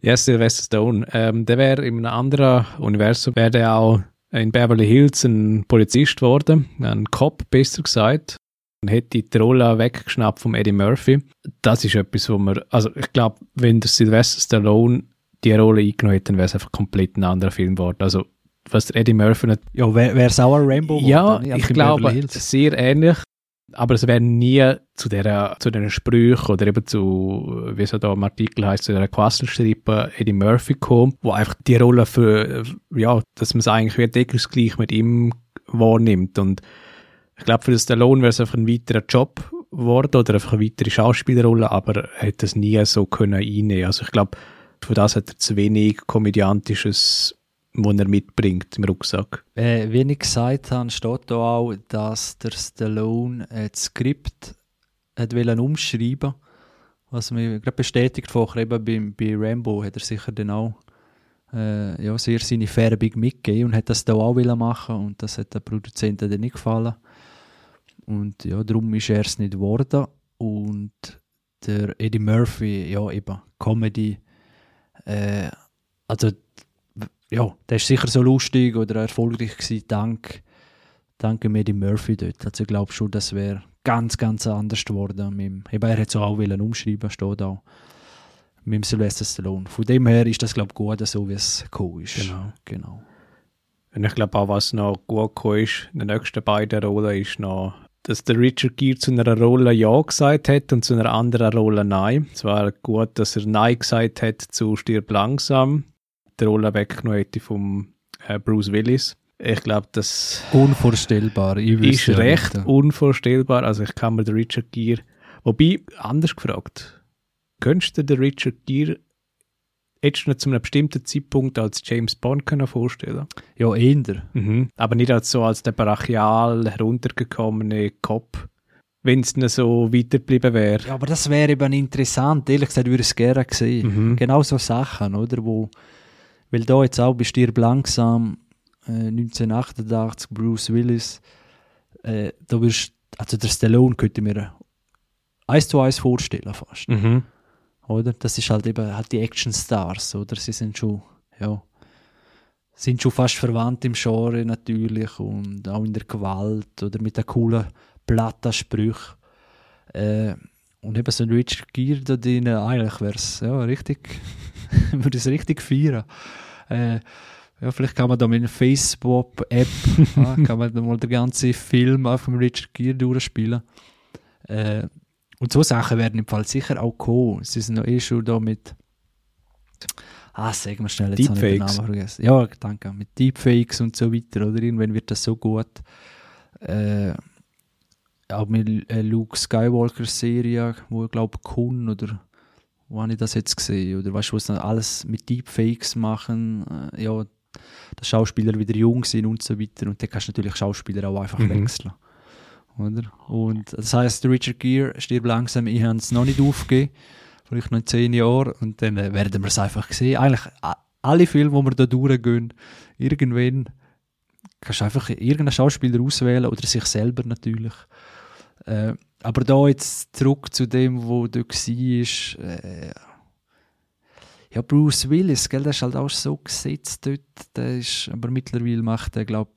B: Ja, Sylvester Stone. Ähm, der wäre in einem anderen Universum, wäre der auch in Beverly Hills ein Polizist geworden, ein Cop besser gesagt, und hätte die Rolle weggeschnappt vom Eddie Murphy. Das ist etwas, wo man, also ich glaube, wenn der Sylvester Stallone die Rolle eingenommen hätte, dann wäre es einfach komplett ein anderer Film geworden. Also was der Eddie Murphy nicht...
A: Ja, wäre es auch ein Rainbow
B: Ja, ich glaube, sehr ähnlich aber es wäre nie zu der zu den Sprüchen oder eben zu, wie es da im Artikel heißt, zu der Quasselstrippe Eddie Murphy kommt, wo einfach die Rolle für, ja, dass man es eigentlich wie deckungsgleich mit ihm wahrnimmt. Und ich glaube, für Stallone wäre es einfach ein weiterer Job geworden oder einfach eine weitere Schauspielerrolle, aber er hätte es nie so können einnehmen. Also ich glaube, für das hat er zu wenig komödiantisches den er mitbringt im Rucksack.
A: Äh, wie ich gesagt habe, steht da auch, dass der Stallone das Skript hat umschreiben was mir gerade bestätigt vorher, eben bei, bei Rambo hat er sicher dann auch äh, ja, sehr seine Färbung mitgegeben und hat das da auch machen und das hat den Produzenten dann nicht gefallen. Und ja, darum ist er es nicht geworden. Und der Eddie Murphy, ja eben, Comedy, äh, also ja, der ist sicher so lustig oder erfolgreich gewesen, dank, dank Eddie Murphy dort. Also ich glaube schon, das wäre ganz, ganz anders geworden. Mit, er hat so auch wollen umschreiben, steht auch. Mit dem Sylvester Stallone. Von dem her ist das, glaube ich, gut, so wie es gekommen ist.
B: Genau. genau. Und ich glaube auch, was noch gut gekommen ist, in den nächsten beiden Rollen, ist noch, dass der Richard Gere zu einer Rolle Ja gesagt hat und zu einer anderen Rolle Nein. Es war gut, dass er Nein gesagt hat zu Stirb langsam die Rolle weggenommen hätte vom äh, Bruce Willis. Ich glaube, das
A: unvorstellbar.
B: ist recht nicht. unvorstellbar. Also ich kann mir den Richard Gere, wobei anders gefragt, könntest du den Richard Gere jetzt noch zu einem bestimmten Zeitpunkt als James Bond können vorstellen?
A: Ja, eher.
B: Mhm. Aber nicht als so als der brachial heruntergekommene Cop wenn es so weitergeblieben wäre.
A: Ja, aber das wäre eben interessant. Ehrlich gesagt würde ich es gerne sehen. Mhm. Genau so Sachen, oder? Wo weil da jetzt auch bei Stirb langsam äh, 1988 Bruce Willis, äh, da wirst also der Stallone könnte mir eins zu eins vorstellen fast.
B: Mhm.
A: Oder? Das ist halt eben halt die Action-Stars, oder? Sie sind schon, ja, sind schon fast verwandt im Genre natürlich und auch in der Gewalt oder mit der coolen Platta-Sprüche. Äh, und eben so ein Richard Gere da drin, eigentlich wäre es ja, richtig, würde es richtig feiern. Äh, ja, vielleicht kann man da mit einer Facebook-App, ja, kann man mal den ganzen Film auf dem Richard Gere durchspielen. Äh, und so Sachen werden im Fall sicher auch kommen. Sie sind noch eh schon da mit Ah, sagen wir schnell, jetzt
B: habe ich den Namen
A: vergessen. Ja, danke. Mit Deepfakes und so weiter, oder? Irgendwann wird das so gut. Äh, auch mit äh, Luke Skywalker Serie, wo ich glaube Kun oder wo habe ich das jetzt gesehen? Oder weißt du, was dann alles mit Deepfakes machen, äh, ja, dass Schauspieler wieder jung sind und so weiter. Und dann kannst du natürlich Schauspieler auch einfach mhm. wechseln. Oder? Und das heißt, Richard Gere stirbt langsam, ich habe es noch nicht aufgegeben, vielleicht noch in zehn Jahren, und dann äh, werden wir es einfach sehen. Eigentlich alle Filme, die wir da durchgehen, irgendwann kannst du einfach irgendeinen Schauspieler auswählen oder sich selber natürlich. Äh, aber da jetzt zurück zu dem, wo du warst, äh, ja, Bruce Willis, gell, der ist halt auch so gesetzt dort, der ist, aber mittlerweile macht er, glaube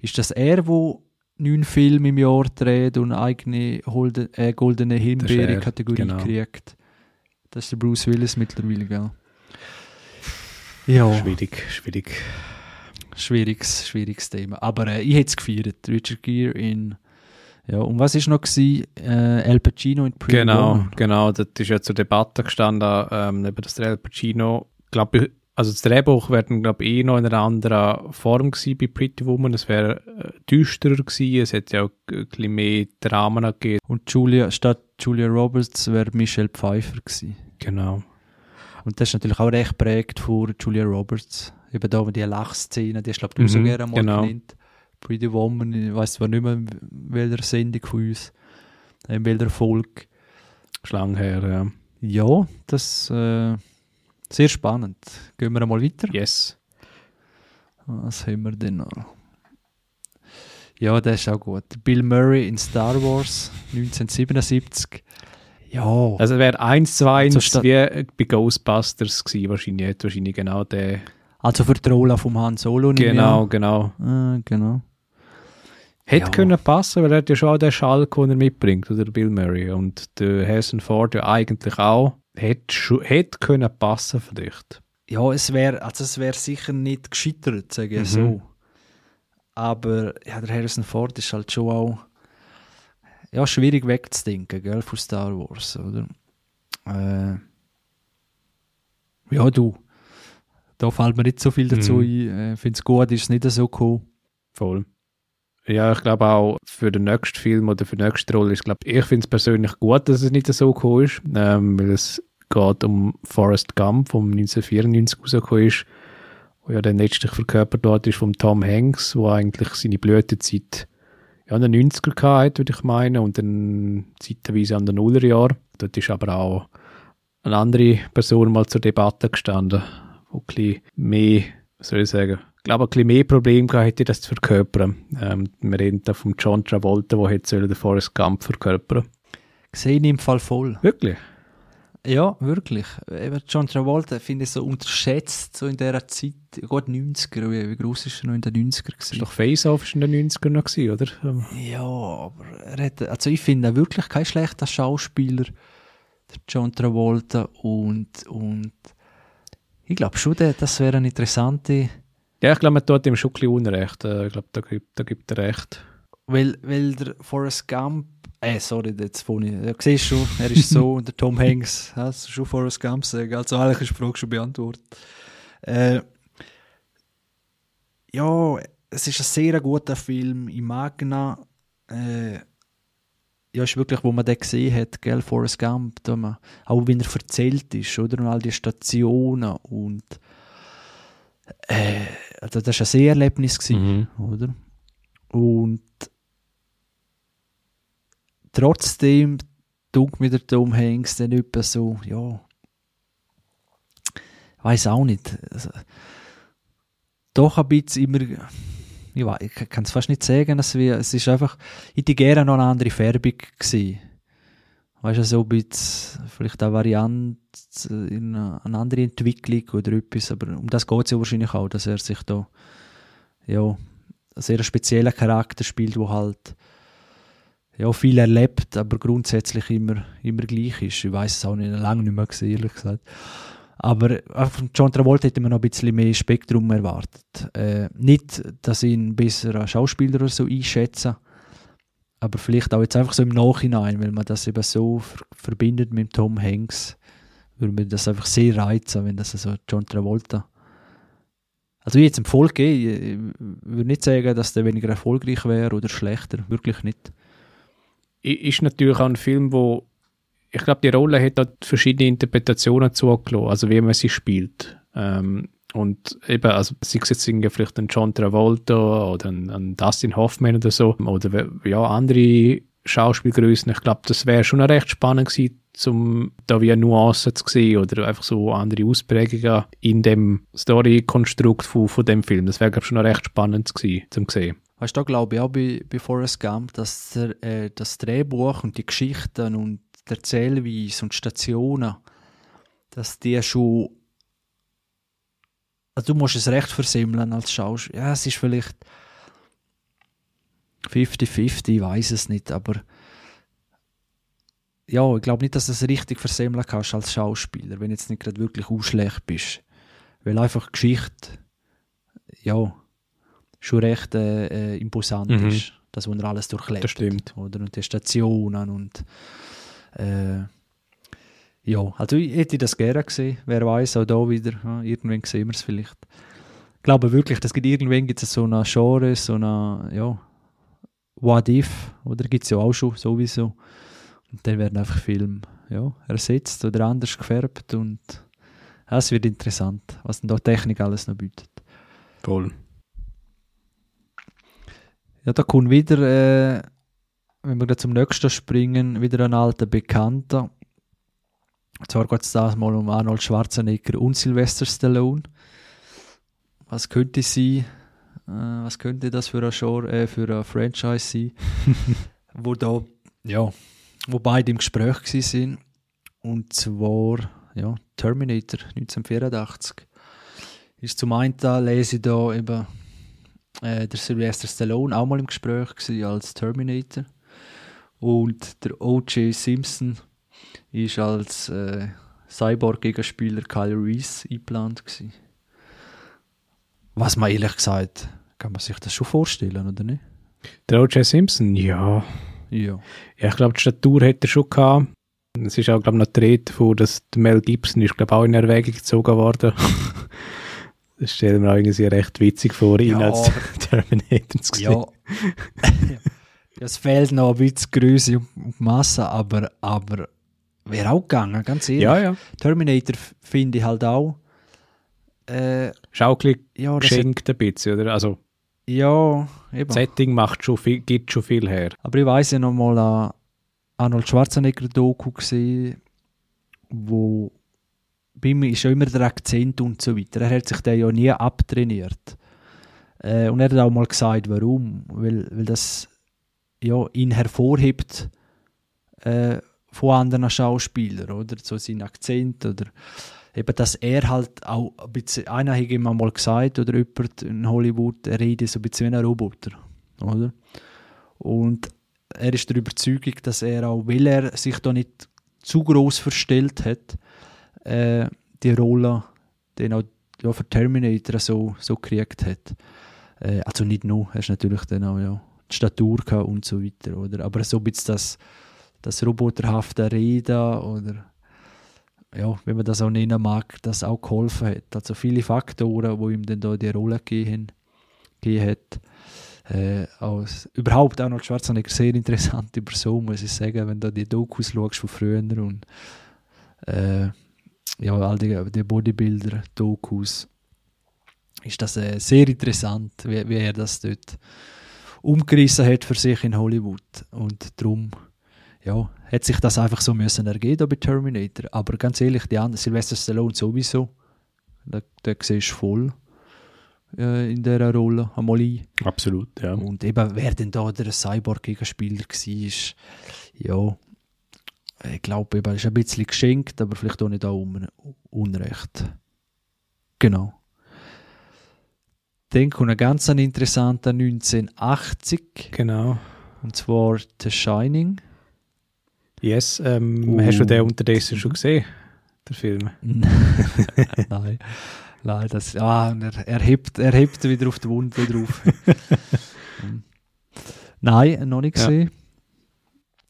A: ist das er, wo neun Filme im Jahr dreht und eine eigene Holde, äh, goldene Himbeere-Kategorie genau. kriegt. Das ist der Bruce Willis mittlerweile, gell.
B: Ja. Schwierig, schwierig.
A: schwieriges, schwieriges Thema. Aber äh, ich hätte es gefeiert. Richard Gere in. Ja, und was ist noch gewesen? Äh, El Pacino in Pretty
B: Genau,
A: Woman.
B: genau. Das ist ja zur Debatte gestanden, ähm, eben das Al Pacino, glaube ich, also das Drehbuch wäre glaube ich, eh noch in einer anderen Form gewesen bei Pretty Woman. Es wäre äh, düsterer gewesen, es hätte ja auch ein bisschen mehr Dramen gegeben.
A: Und Julia, statt Julia Roberts wäre Michelle Pfeiffer gewesen.
B: Genau.
A: Und das ist natürlich auch recht prägt von Julia Roberts. Eben da die Lachszene, die hast glaube du
B: Mhm,
A: so gerne mal
B: genau.
A: genannt. Pretty Woman, ich weiß zwar nicht mehr, in welcher Sendung von uns, in welcher Folge.
B: Schlang her, ja.
A: Ja, das äh, sehr spannend. Gehen wir einmal weiter.
B: Yes.
A: Was haben wir denn noch? Ja, der ist auch gut. Bill Murray in Star Wars 1977. Ja,
B: Also wäre 1 zu 1
A: So statt-
B: wie bei Ghostbusters gewesen, wahrscheinlich, wahrscheinlich genau der.
A: also für die Rolle vom Han Solo.
B: Genau, genau.
A: an. Äh, genau.
B: Hätte
A: Ja.
B: können passen, weil er hat ja schon auch den Schalk, den er mitbringt, oder Bill Murray. Und der Harrison Ford ja eigentlich auch. Hätte, hätte können passen vielleicht.
A: Ja, es wäre also es wär sicher nicht gescheitert, sage ich
B: Mhm.
A: so. Aber ja, der Harrison Ford ist halt schon auch ja, schwierig wegzudenken, gell, von Star Wars, oder? Äh, ja, du. Da fällt mir nicht so viel dazu
B: Mhm.
A: ein. Äh, Ich finde es gut, ist es nicht so cool.
B: Voll. Ja, ich glaube auch für den nächsten Film oder für die nächste Rolle ist, glaube ich, finde es persönlich gut, dass es nicht so cool ist, ähm, weil es geht um Forrest Gump, vom 1994 rausgekommen ist, wo ja dann letztlich verkörpert dort ist vom Tom Hanks, wo eigentlich seine Blütezeit ja, in den 90er gehabt, würde ich meinen, und dann zeitweise an den Nullerjahren. Dort ist aber auch eine andere Person mal zur Debatte gestanden, wo ein bisschen mehr, was soll ich sagen, ich glaube, ein bisschen mehr Probleme gehabt hätte, das zu verkörpern. Ähm, wir reden da vom John Travolta, der hätte den Forrest Gump verkörpern.
A: Sehe ich im Fall voll.
B: Wirklich?
A: Ja, wirklich. Eben John Travolta finde ich so unterschätzt, so in dieser Zeit. Gut, 90er, wie, wie groß ist er noch in den 90er
B: Das
A: gewesen?
B: war doch Face-Off in den 90ern noch, gewesen, oder? Ähm,
A: Ja, aber er hat, also ich finde ihn wirklich kein schlechter Schauspieler, der John Travolta und, und ich glaube schon, das wäre eine interessante,
B: Ja, ich glaube, man tut ihm schon ein Unrecht. Äh, Ich glaube, da gibt, da gibt er recht.
A: weil, weil der Forrest Gump, äh, sorry, jetzt ich, ja, siehst schon, er ist so der Tom Hanks, hast du schon Forrest Gump sagen, also eigentlich ist die Frage schon beantwortet. Äh, ja, es ist ein sehr guter Film, ich mag ihn, äh, ja, ist wirklich, wo man den gesehen hat, gell, Forrest Gump, da man, auch wie er erzählt ist, oder, und all die Stationen und äh, also das war ein Seherlebnis, gewesen,
B: Mhm.
A: oder? Und trotzdem tut mir der Tom Hanks dann etwa so, ja, weiß auch nicht. Also, doch ein bisschen immer, ich, ich kann es fast nicht sagen, es, wie, es ist einfach, ich hätte gerne noch eine andere Färbung gewesen. Weißt du, so ein bisschen, vielleicht eine Variante, in eine, andere Entwicklung oder etwas, aber um das geht es ja wahrscheinlich auch, dass er sich da, ja, einen sehr speziellen Charakter spielt, wo halt ja, viel erlebt, aber grundsätzlich immer, immer gleich ist. Ich weiß es auch nicht, lange nicht mehr gesehen, ehrlich gesagt. Aber auch von John Travolta hätte man noch ein bisschen mehr Spektrum erwartet. Äh, nicht, dass ich ihn besser als Schauspieler oder so einschätze, aber vielleicht auch jetzt einfach so im Nachhinein, weil man das eben so ver verbindet mit Tom Hanks, würde mir das einfach sehr reizen, wenn das so John Travolta. Also ich jetzt im Volk ich würde nicht sagen, dass der weniger erfolgreich wäre oder schlechter, wirklich nicht.
B: Ist natürlich auch ein Film, wo ich glaube, die Rolle hat dort verschiedene Interpretationen zugelassen, also wie man sie spielt. Ähm, und eben, also sei es jetzt irgendwie vielleicht ein John Travolta oder ein, ein Dustin Hoffman oder so, oder ja, andere Schauspielgrößen. Ich glaube, das wäre schon recht spannend gewesen, um da wie Nuancen zu sehen oder einfach so andere Ausprägungen in dem Story-Konstrukt von, von dem Film. Das wäre, glaube ich, schon recht spannend gewesen, zum sehen.
A: Weißt du, da glaube ich auch bei, bei Forrest Gump, dass der, äh, das Drehbuch und die Geschichten und die Erzählweise und Stationen, dass die schon. Also du musst es recht versimmeln als Schauspieler. Ja, es ist vielleicht 50-50, ich weiß es nicht, aber ja, ich glaube nicht, dass du es richtig versemmeln kannst als Schauspieler, wenn du jetzt nicht gerade wirklich ausschlecht bist. Weil einfach Geschichte, ja, schon recht äh, äh, imposant
B: Mhm.
A: ist. Das, wo er alles durchlebt.
B: Das stimmt.
A: Oder? Und die Stationen und äh, ja, also ich hätte das gerne gesehen. Wer weiß, auch da wieder. Ja, irgendwann sehen wir es vielleicht. Ich glaube wirklich, das gibt irgendwann gibt es so eine Genre, so eine, ja, What If, oder gibt es ja auch schon sowieso. Und dann werden einfach Filme ja, ersetzt oder anders gefärbt und ja, es wird interessant, was denn da Technik alles noch bietet.
B: Voll.
A: Ja, da kommt wieder, äh, wenn wir zum nächsten springen, wieder ein alter Bekannter. Zwar geht es da mal um Arnold Schwarzenegger und Sylvester Stallone. Was könnte sein? Äh, was könnte das für ein Genre, äh, für ein Franchise sein? wo da, ja, wo beide im Gespräch sind. Und zwar, ja, Terminator 1984. Ist zum einen da, lese ich da eben äh, der Sylvester Stallone auch mal im Gespräch gewesen als Terminator. Und der O.J. Simpson ist als äh, Cyborg-Gegenspieler Kyle Reese eingeplant gewesen. Was man ehrlich gesagt, kann man sich das schon vorstellen, oder nicht?
B: Der O.J. Simpson, ja.
A: Ja.
B: Ja, ich glaube, die Statur hätte er schon gehabt. Es ist auch, glaube ich, noch die Rede davon, dass der Mel Gibson ist, glaube ich, auch in Erwägung gezogen worden. das stellen wir auch irgendwie recht witzig vor, ihn
A: Ja,
B: als Terminator zu sehen.
A: Ja. Ja, es fehlt noch ein bisschen Größe und und Masse, aber, aber wäre auch gegangen, ganz ehrlich.
B: ja, ja.
A: Terminator finde ich halt auch. Äh,
B: ein bisschen
A: ja,
B: geschenkt ein bisschen, oder? Also,
A: ja, eben.
B: Setting macht schon viel, gibt schon viel her.
A: Aber ich weiß ja noch mal an Arnold Schwarzenegger Doku gesehen, wo bei mir ist ja immer der Akzent und so weiter. Er hat sich den ja nie abtrainiert. Äh, und er hat auch mal gesagt, warum. Weil, weil das ja, ihn hervorhebt äh, von anderen Schauspielern, oder? So sein Akzent oder eben, dass er halt auch ein bisschen, einer hat ihm mal gesagt, oder jemand in Hollywood, er redet so ein bisschen wie ein Roboter, oder? Und er ist der Überzeugung, dass er auch, weil er sich da nicht zu groß verstellt hat, äh, die Rolle den auch ja, für Terminator so, so gekriegt hat. Äh, also nicht nur, er ist natürlich dann auch ja, die Statur und so weiter, oder? Aber so ein bisschen das, das roboterhafte Reden oder ja, wenn man das auch nennen mag, das auch geholfen hat. Also viele Faktoren, wo ihm dann da die Rolle gegeben, gegeben hat. Äh, als, überhaupt Arnold Schwarzenegger sehr interessante Person, muss ich sagen, wenn du die Dokus schaust von früher und äh, ja, all die, die Bodybuilder-Dokus, ist das äh, sehr interessant, wie, wie er das dort umgerissen hat für sich in Hollywood. Und darum ja, hat sich das einfach so müssen ergeben bei Terminator. Aber ganz ehrlich, die anderen, Sylvester Stallone sowieso, da, da siehst du voll äh, in dieser Rolle einmal ein.
B: Absolut, ja.
A: Und eben, wer denn da der Cyborg-Gegenspieler war, ja, ich glaube, eben, ist ein bisschen geschenkt, aber vielleicht auch nicht auch un unrecht. Genau. Dann kommt ein ganz interessanter 1980,
B: Genau.
A: und zwar The Shining.
B: Yes, ähm,
A: Und-
B: hast du den unterdessen schon gesehen, der Film?
A: Nein. Nein, das, ah, er, er, hebt, er hebt wieder auf die Wunde drauf. Nein, noch nicht
B: Ja.
A: gesehen.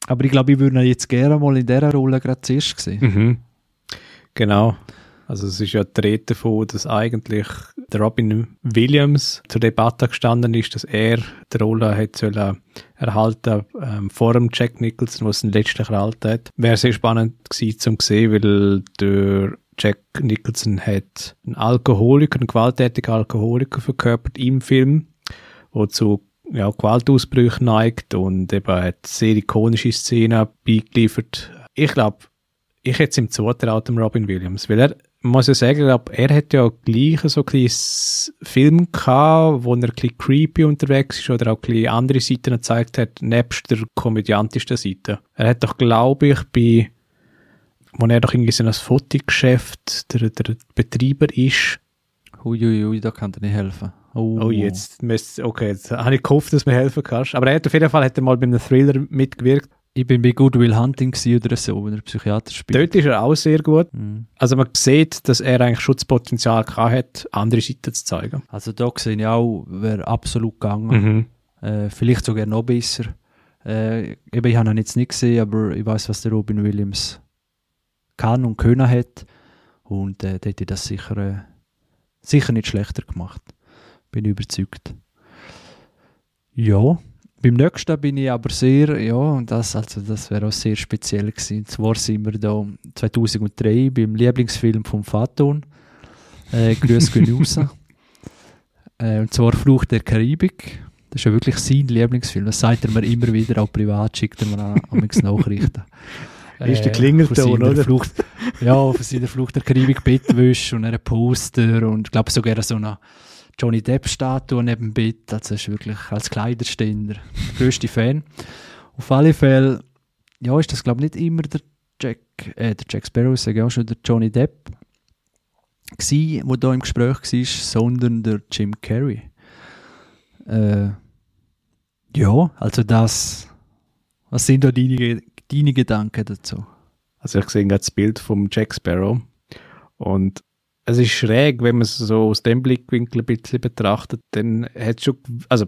A: Aber ich glaube, ich würde ihn jetzt gerne mal in dieser Rolle gerade zuerst sehen.
B: Mhm. Genau. Also es ist ja die Rede davon, dass eigentlich der Robin Williams zur Debatte gestanden ist, dass er die Rolle hat sollen erhalten ähm, vor dem Jack Nicholson, was ihn letztlich erhalten hat. Wäre sehr spannend gewesen zum sehen, weil der Jack Nicholson hat einen Alkoholiker, einen gewalttätigen Alkoholiker verkörpert im Film, wo zu ja, Gewaltausbrüchen neigt und eben hat sehr ikonische Szenen beigeliefert. Ich glaube, ich hätte es ihm zutraut, dem Robin Williams, weil er, muss ja sagen, er hat ja gleich so ein Film gehabt, wo er ein bisschen creepy unterwegs ist oder auch ein bisschen andere Seiten gezeigt hat, nebst der komödiantischen Seite. Er hat doch, glaube ich, bei, wo er doch irgendwie so ein Fotogeschäft der, der Betreiber ist,
A: Uiuiui, ui, da kann dir nicht helfen. Oh,
B: Oh, jetzt okay, jetzt habe ich gehofft, dass du mir helfen kannst. Aber er hat auf jeden Fall hat er mal bei einem Thriller mitgewirkt.
A: Ich bin bei Good Will Hunting oder so, wenn er Psychiater spielt.
B: Dort ist er auch sehr gut.
A: Mhm.
B: Also man sieht, dass er eigentlich Schutzpotenzial hat, andere Seiten zu zeigen.
A: Also da sehe ich auch, wäre absolut gegangen.
B: Mhm.
A: Äh, vielleicht sogar noch besser. Äh, eben, ich habe ihn jetzt nicht gesehen, aber ich weiß, was der Robin Williams kann und können hat. Und äh, der hätte das sicher, äh, sicher nicht schlechter gemacht. Bin überzeugt. Ja, beim nächsten bin ich aber sehr, ja, das, also das wäre auch sehr speziell gewesen. Und zwar sind wir da 2003 beim Lieblingsfilm vom Faton. Äh, Grüß gehen raus. Äh, und zwar Fluch der Karibik. Das ist ja wirklich sein Lieblingsfilm. Das sagt er mir immer wieder, auch privat schickt er mir an, an Nachrichten.
B: Ist der
A: Äh,
B: Klingelton,
A: von
B: oder?
A: Flucht, ja, von seiner Flucht der Karibik Bettwäsche und einem Poster und ich glaube sogar so eine Johnny Depp-Statue neben dem Bett. Also ist wirklich als Kleiderständer der grösste Fan. Auf alle Fälle, ja, ist das glaube ich nicht immer der Jack, äh, der Jack Sparrow, ich sage auch schon der Johnny Depp gsi, wo da im Gespräch war, sondern der Jim Carrey. Äh, ja, also das, was sind da deine, deine Gedanken dazu?
B: Also ich sehe gerade das Bild vom Jack Sparrow und es ist schräg, wenn man es so aus dem Blickwinkel ein bisschen betrachtet, dann hat schon, also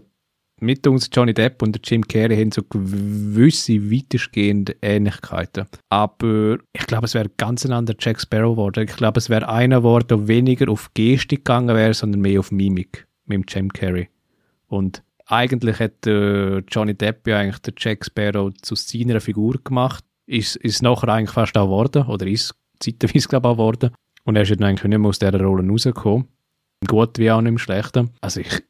B: mit uns Johnny Depp und Jim Carrey haben so gewisse weitestgehende Ähnlichkeiten. Aber ich glaube, es wäre ganz ein anderer Jack Sparrow geworden. Ich glaube, es wäre einer geworden, der weniger auf Gestik gegangen wäre, sondern mehr auf Mimik mit dem Jim Carrey. Und eigentlich hat äh, Johnny Depp ja eigentlich den Jack Sparrow zu seiner Figur gemacht. Ist, ist nachher eigentlich fast auch geworden, oder ist zeitweise, glaube ich, auch geworden. Und er ist dann eigentlich nicht mehr aus dieser Rolle rausgekommen. Gut wie auch nicht im Schlechten. Also ich,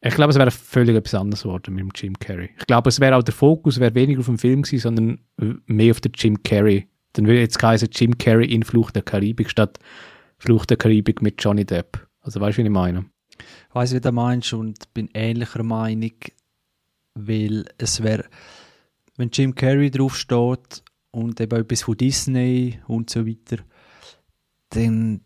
B: ich glaube, es wäre völlig etwas anderes geworden mit dem Jim Carrey. Ich glaube, es wäre auch der Fokus wäre weniger auf dem Film gewesen, sondern mehr auf den Jim Carrey. Dann würde jetzt heißen Jim Carrey in Flucht der Karibik statt Flucht der Karibik mit Johnny Depp. Also weißt du, wie ich meine?
A: Ich weiss, wie du meinst und bin ähnlicher Meinung, weil es wäre, wenn Jim Carrey draufsteht und eben etwas von Disney und so weiter, dann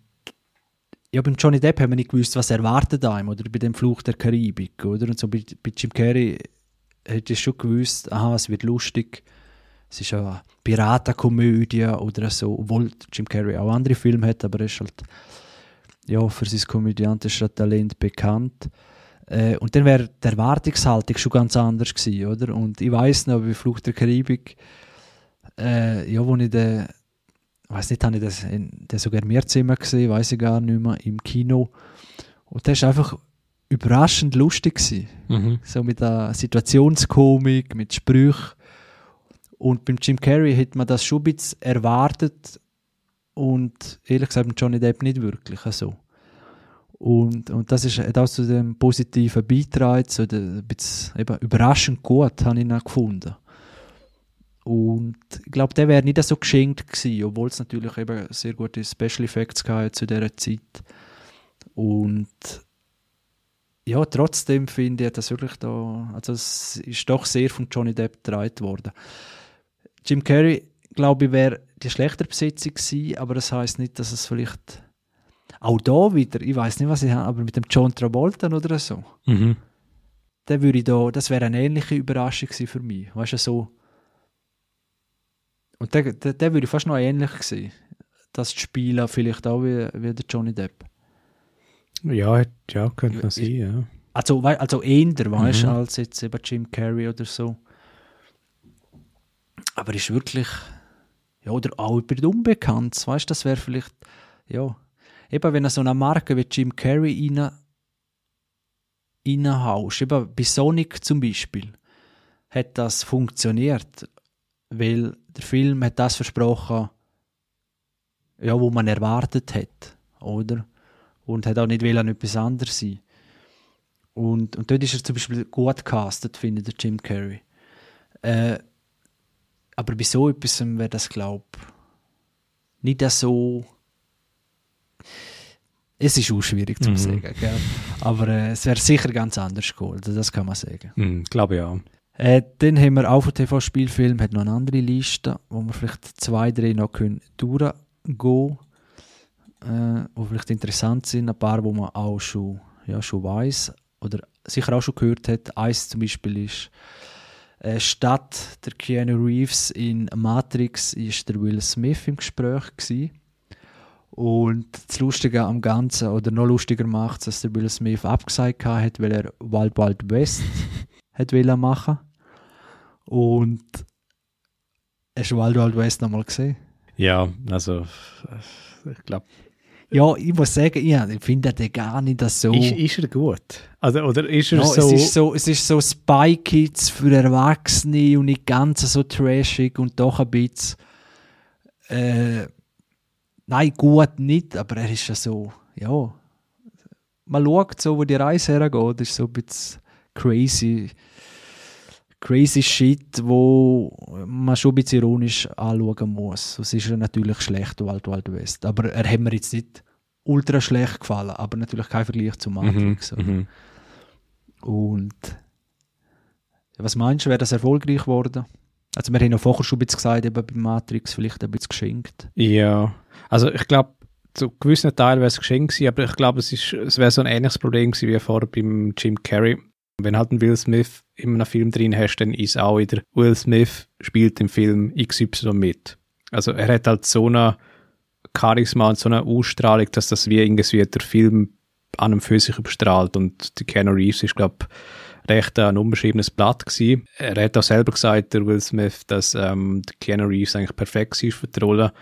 A: ja, beim Johnny Depp haben wir nicht gewusst, was erwartet einem oder bei dem Fluch der Karibik, oder? Und so bei, bei Jim Carrey hätte ich schon gewusst, aha, es wird lustig, es ist eine Piratenkomödie oder so, obwohl Jim Carrey auch andere Filme hat, aber er ist halt ja, für sein komödiantisches Talent bekannt. Äh, und dann wäre die Erwartungshaltung schon ganz anders gewesen, oder? Und ich weiß noch, bei Fluch der Karibik, äh, ja, wo ich den, weiß nicht, habe ich das, in, den sogar im Mehrzimmer gesehen, weiß ich gar nicht mehr, im Kino. Und das ist einfach überraschend lustig gewesen.
B: Mhm.
A: So mit der Situationskomik, mit Sprüchen. Und beim Jim Carrey hätte man das schon ein bisschen erwartet und ehrlich gesagt mit Johnny Depp nicht wirklich so. Und, und das ist hat auch zu dem positiven Beitrag, so der, ein bisschen, eben überraschend gut, habe ich ihn gefunden. Und ich glaube, der wäre nicht so geschenkt gewesen, obwohl es natürlich eben sehr gute Special Effects gab zu dieser Zeit. Und ja, trotzdem finde ich das wirklich da, also es ist doch sehr von Johnny Depp getragen worden. Jim Carrey, glaube ich, wäre die schlechtere Besetzung gewesen, aber das heißt nicht, dass es vielleicht auch da wieder, ich weiß nicht, was ich habe, aber mit dem John Travolta oder so,
B: Mhm.
A: der würde da, das wäre eine ähnliche Überraschung gewesen für mich, weißt du, so. Und der, der, der würde fast noch ähnlich sehen, das zu spielen, vielleicht auch wie, wie der Johnny Depp.
B: Ja, ja, könnte man sein, ja.
A: Also, also eher, weißt du,
B: Mhm.
A: als jetzt eben Jim Carrey oder so. Aber ist wirklich, ja, oder auch über die Unbekanntes, weißt du, das wäre vielleicht, ja, eben wenn du so eine Marke wie Jim Carrey rein, reinhaust, eben bei Sonic zum Beispiel, hat das funktioniert, weil der Film hat das versprochen, ja, wo man erwartet hat, oder? Und hat auch nicht wollen, etwas anderes sein. Und, und dort ist er zum Beispiel gut gecastet, finde ich, der Jim Carrey. Äh, aber bei so etwas wäre das, glaube ich, nicht so. Es ist auch schwierig zu
B: Mhm.
A: sagen, gell? aber äh, es wäre sicher ganz anders geholt, das kann man sagen.
B: Mhm, glaube ja.
A: Äh, dann haben wir auch von TV-Spielfilm hat noch eine andere Liste, wo wir vielleicht zwei, drei noch können durchgehen äh, die vielleicht interessant sind. Ein paar, wo man auch schon, ja, schon weiß oder sicher auch schon gehört hat. Eins zum Beispiel ist Äh, statt der Keanu Reeves in Matrix ist der Will Smith im Gespräch gewesen. Und das Lustige am Ganzen, oder noch lustiger macht es, dass der Will Smith abgesagt hat, weil er Wild Wild West hat machen. Und hast du Wild Wild West nochmal gesehen?
B: Ja, also ich glaube.
A: Ja, ich muss sagen, ja, ich finde den gar nicht so.
B: Ist, ist er gut? Also, oder ist er
A: ja,
B: so.
A: Es ist so, es ist so Spy Kids für Erwachsene und nicht ganz so trashig und doch ein bisschen. Äh, nein, gut nicht, aber er ist ja so, ja. Man schaut so, wo die Reise hergeht, ist so ein bisschen crazy crazy Shit, wo man schon ein bisschen ironisch anschauen muss. Es ist ja natürlich schlecht, Wild Wild West. Aber er hat mir jetzt nicht ultra schlecht gefallen, aber natürlich kein Vergleich zu Matrix.
B: Mhm, mhm.
A: Und was meinst du, wäre das erfolgreich geworden? Also wir haben ja vorher schon ein bisschen gesagt, eben bei Matrix vielleicht ein bisschen geschenkt.
B: Ja, also ich glaube, zu gewissen Teilen wäre es geschenkt gewesen, aber ich glaube, es, es wäre so ein ähnliches Problem gewesen wie vorher beim Jim Carrey. Wenn halt ein Will Smith in einem Film drin hast, dann ist auch wieder Will Smith spielt im Film XY mit. Also er hat halt so eine Charisma und so eine Ausstrahlung, dass das wie irgendwie der Film an einem für sich überstrahlt und die Keanu Reeves ist, glaube recht ein unbeschriebenes Blatt gewesen. Er hat auch selber gesagt, der Will Smith, dass ähm, der Keanu Reeves eigentlich perfekt ist für die Rolle.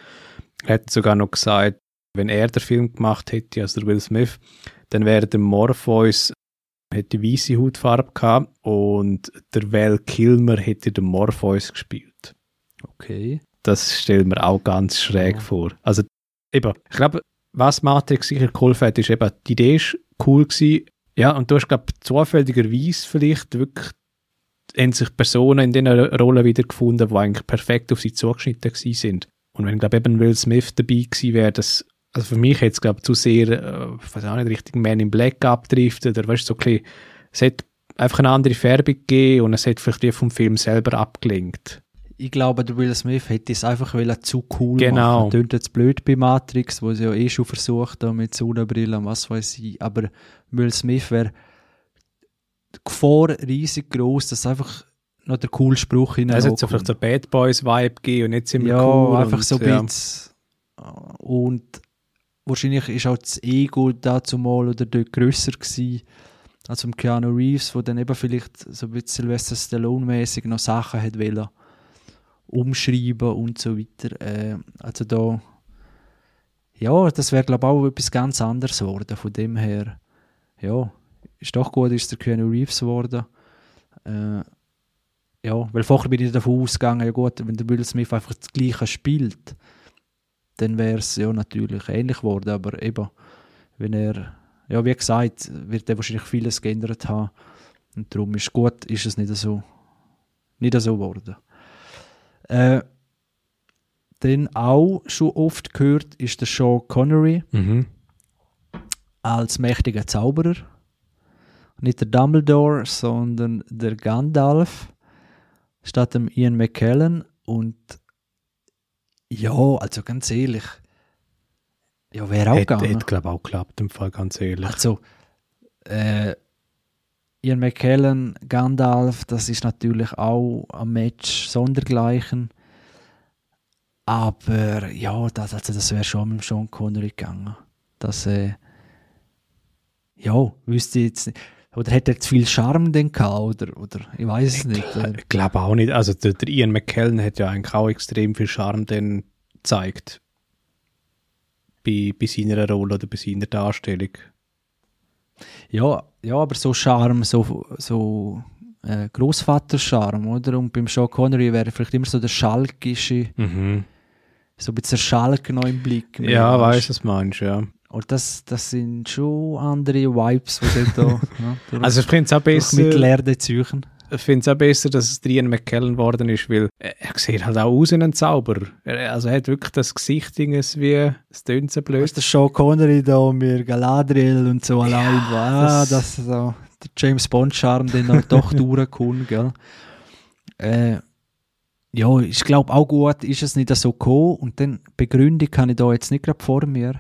B: Er hat sogar noch gesagt, wenn er den Film gemacht hätte, also der Will Smith, dann wäre der Morpheus hätte weiße Hautfarbe gehabt und der Val Kilmer hätte den Morpheus gespielt.
A: Okay.
B: Das stellt mir auch ganz schräg ja. vor. Also eben, ich glaube, was Matrix sicher geholfen hat, ist eben, die Idee ist cool gewesen. Ja, und du hast, glaube zufälligerweise vielleicht wirklich haben sich Personen in diesen Rollen wiedergefunden, die eigentlich perfekt auf sie zugeschnitten sind. Und wenn, glaube eben Will Smith dabei gewesen wäre, das also für mich jetzt glaube zu sehr, äh, weiß auch nicht, richtig Man in Black abdriftet oder weißt du, so ein bisschen, es hat einfach eine andere Färbung gegeben und es hat vielleicht die vom Film selber abgelenkt.
A: Ich glaube, der Will Smith hätte es einfach zu cool
B: genau. machen.
A: Tönt jetzt blöd bei Matrix, wo sie ja eh schon versucht haben mit Sonnenbrillen und was weiß ich. Aber Will Smith wäre die Gefahr riesig groß, dass einfach noch der coole Spruch hinein.
B: Es hat so vielleicht so Bad Boys Vibe gegeben und jetzt sind wir
A: ja,
B: cool.
A: einfach
B: und,
A: so ein ja. bisschen. Und wahrscheinlich ist auch das Ego dazu mal oder dort grösser gewesen als um Keanu Reeves, wo dann eben vielleicht so ein bisschen Sylvester Stallone-mäßig noch Sachen hat wollen umschreiben und so weiter. Äh, also da, ja, das wäre glaube ich auch etwas ganz anderes geworden. Von dem her, ja, ist doch gut, ist der Keanu Reeves geworden. Äh, ja, weil vorher bin ich davon ausgegangen, ja gut, wenn der Will Smith einfach das Gleiche spielt, dann wäre es ja natürlich ähnlich geworden. Aber eben, wenn er, ja, wie gesagt, wird er wahrscheinlich vieles geändert haben. Und darum ist gut, ist es nicht so, nicht so geworden. Äh, dann auch schon oft gehört ist der Sean Connery
B: mhm.
A: als mächtiger Zauberer. Nicht der Dumbledore, sondern der Gandalf statt dem Ian McKellen. Und ja, also ganz ehrlich. Ja, wäre auch
B: gegangen. Hätte, glaube auch geklappt, im Fall, ganz ehrlich.
A: Also, äh, Ian McKellen, Gandalf, das ist natürlich auch ein Match sondergleichen. Aber ja, das, also das wäre schon mit Sean Connery gegangen. Das, äh, ja, wüsste ich jetzt nicht. Oder hätte er zu viel Charme denn gehabt? Oder, oder ich weiß es nicht.
B: Ich glaube auch nicht. Also der, der, Ian McKellen hat ja eigentlich auch extrem viel Charme denn gezeigt. Bei, bei seiner Rolle oder bei seiner Darstellung.
A: Ja, ja aber so Charme, so, so äh, Großvater-Charme, oder? Und beim Sean Connery wäre vielleicht immer so der Schalkische,
B: mhm.
A: so ein bisschen Schalk noch im Blick.
B: Ja, weißt du, was meinst, ja.
A: Und das, das sind schon andere Vibes, die da
B: ja, Also ich finde es auch besser...
A: Mittelerde Züchen.
B: Ich finde es auch besser, dass es Ian McKellen geworden ist, weil er sieht halt auch aus wie ein Zauberer. Er, also er hat wirklich das Gesicht wie, es tönt so blöd.
A: Weißt, der Sean Connery da mit Galadriel und so
B: ja,
A: allein war, ah, das, das so, der James Bond-Charme, den er doch durchkommt, gell. Äh, ja, ich glaube auch gut ist es nicht so gekommen und dann Begründung kann ich da jetzt nicht gerade vor mir,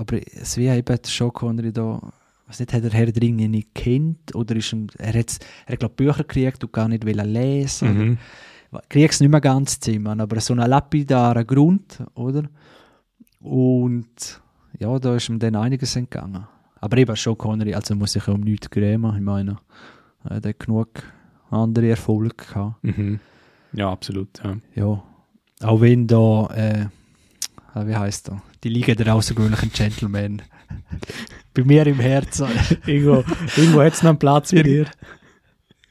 A: aber es wäre eben der Sean Connery da was nicht, hat er Herr der Ringe nicht kennt oder ist ihm, er hat, er hat glaub, Bücher gekriegt und gar nicht will lesen.
B: Mhm.
A: Kriegst nicht mehr ganz zusammen, aber so ein lapidarer Grund, oder? Und ja, da ist ihm dann einiges entgangen. Aber eben Sean Connery, also muss sich ja um nichts grämen. Ich meine, er hat genug andere Erfolge gehabt.
B: Mhm. Ja, absolut. Ja.
A: Ja. Auch wenn da, äh, wie heißt er? Die Liga der außergewöhnlichen Gentlemen. Bei mir im Herzen.
B: irgendwo irgendwo hat es noch einen Platz bei dir.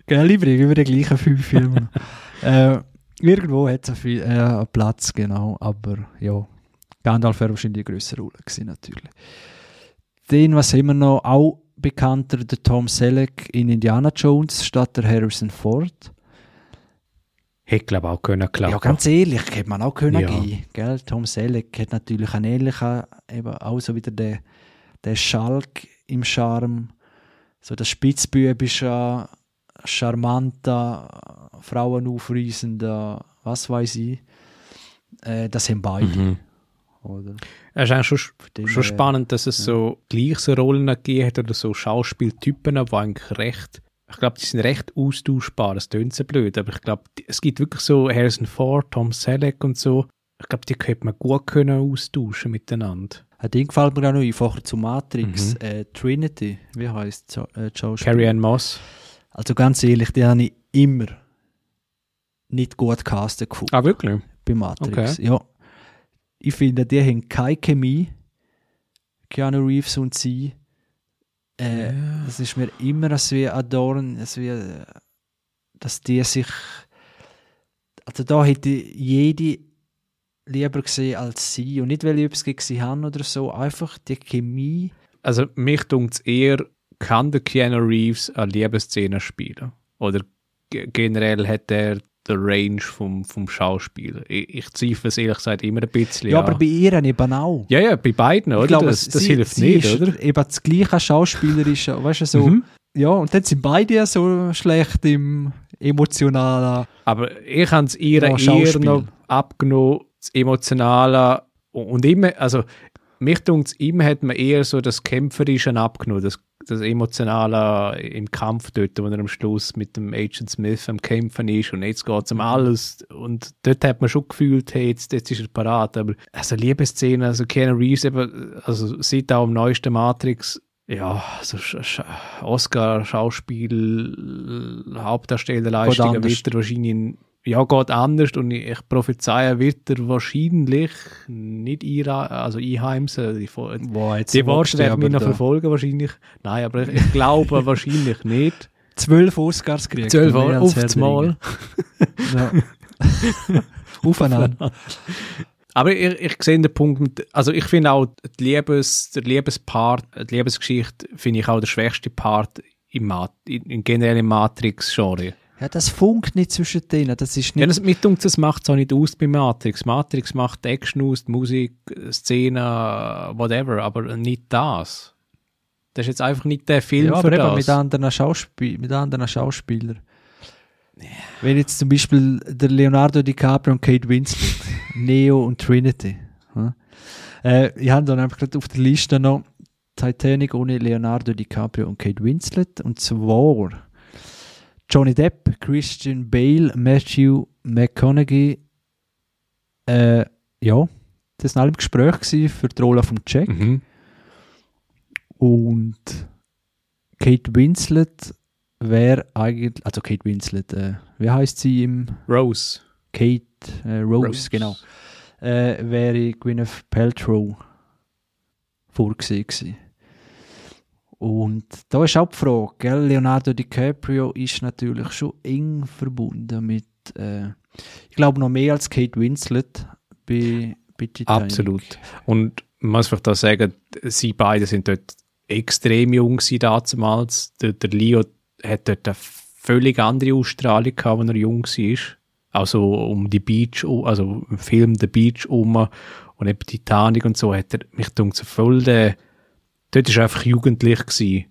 A: Gell, ich bringe über die gleichen fünf Filme. äh, irgendwo hat es einen, äh, einen Platz, genau. Aber ja, Gandalf wäre wahrscheinlich die größere Rolle gewesen, natürlich. Den, was wir noch? Auch bekannter, der Tom Selleck in Indiana Jones statt der Harrison Ford.
B: Hätte, glaube ich, auch können klappen.
A: Ja, ganz ehrlich, hätte man auch können
B: Ja.
A: gehen. Gell? Tom Selleck hat natürlich einen ähnlichen, eben auch so wieder der, der Schalk im Charme, so das spitzbübische, charmante, frauenaufreisende, was weiß ich. Äh, das haben beide.
B: Mhm.
A: Oder?
B: Es ist eigentlich schon,
A: dem
B: schon spannend, dass es so gleiche Rollen gegeben hat oder so Schauspieltypen, die eigentlich recht, ich glaube, die sind recht austauschbar. Das tönt so blöd, aber ich glaube, es gibt wirklich so Harrison Ford, Tom Selleck und so. Ich glaube, die könnte man gut können austauschen miteinander.
A: Ein Ding gefällt mir auch noch ein, vorher zu Matrix.
B: Mhm.
A: Äh, Trinity, wie heißt so, äh?
B: Carrie Ann Moss.
A: Also ganz ehrlich, die habe ich immer nicht gut castet gefunden.
B: Ah, wirklich?
A: bei Matrix.
B: Okay.
A: Ja. Ich finde, die haben keine Chemie. Keanu Reeves und sie. Äh, Das ist mir immer als wie ein Dorn, als wie, äh, dass die sich. Also da hätte jede lieber gesehen als sie. Und nicht, weil ich etwas gegen sie habe oder so. Einfach die Chemie.
B: Also, mich dunkt es eher, kann der Keanu Reeves eine Liebesszene spielen? Oder ge- generell hat er den Range vom, vom Schauspieler? Ich, ich zweifle es ehrlich gesagt immer ein bisschen.
A: Ja,
B: an.
A: aber bei ihr eben auch.
B: Ja, ja, bei beiden, oder?
A: Ich glaube,
B: das das
A: sie-
B: hilft
A: sie
B: nicht,
A: ist
B: oder?
A: Eben das gleiche schauspielerische, weißt du, so.
B: Mhm.
A: Ja, und dann sind beide so schlecht im emotionalen.
B: Aber ich habe es ihr
A: Ja,
B: eher
A: Schauspiel.
B: noch abgenommen, das Emotionale. Und immer, also, mich dunkt es, immer hat man eher so das Kämpferische abgenommen, das, das Emotionale im Kampf dort, wo er am Schluss mit dem Agent Smith am Kämpfen ist und jetzt geht es um alles. Und dort hat man schon gefühlt, hey, jetzt, jetzt ist er parat. Aber also Liebesszene, also Keanu Reeves, eben, also sieht auch im neuesten Matrix, ja, also Oscar, Schauspiel, Hauptdarstellerleistung wird er wahrscheinlich in, ja, geht anders und ich, ich prophezeie, wird er wahrscheinlich nicht also einheimsen. Die,
A: jetzt
B: die Worte werden mich noch
A: da
B: verfolgen wahrscheinlich. Nein, aber ich, ich glaube wahrscheinlich nicht.
A: Zwölf Oscars gekriegt.
B: Zwölf
A: als
B: auf Mal.
A: Ja. Aufeinander.
B: Aber ich, ich sehe den Punkt, mit, also ich finde auch die Liebes, der Liebespart, die Liebesgeschichte finde ich auch der schwächste Part im, Mat, in, in generell im Matrix-Genre.
A: Ja, das funkt nicht zwischen denen. Das ist
B: Ja,
A: nicht.
B: das, mit uns, das macht es auch nicht aus bei Matrix. Matrix macht Action aus, die Musik, Szene, whatever, aber nicht das. Das ist jetzt einfach nicht der Film
A: ja,
B: für
A: aber eben
B: das.
A: mit anderen, Schauspiel mit anderen Schauspielern. Wenn jetzt zum Beispiel der Leonardo DiCaprio und Kate Winslet, Neo und Trinity. hm? Äh, ich habe dann einfach gerade auf der Liste noch Titanic ohne Leonardo DiCaprio und Kate Winslet. Und zwar Johnny Depp, Christian Bale, Matthew McConaughey. Äh, ja, das waren alle im Gespräch für die Rolle von Jack.
B: Mhm.
A: Und Kate Winslet wäre eigentlich, also Kate Winslet, äh, wie heißt sie im
B: Rose.
A: Kate äh, Rose,
B: Rose.
A: genau, äh, wäre Gwyneth Paltrow vorgesehen gewesen. Und da ist auch die Frage, gell? Leonardo DiCaprio ist natürlich schon eng verbunden mit, äh, ich glaube noch mehr als Kate Winslet bei, bei Titanic.
B: Absolut. Und man muss vielleicht da sagen, sie beide sind dort extrem jung gewesen damals. Der, der Leo hat dort eine völlig andere Ausstrahlung gehabt, als er jung war. Also um die Beach, also im Film The Beach um und eben Titanic und so hat er mich dunkt so voll der, dort er einfach jugendlich gewesen.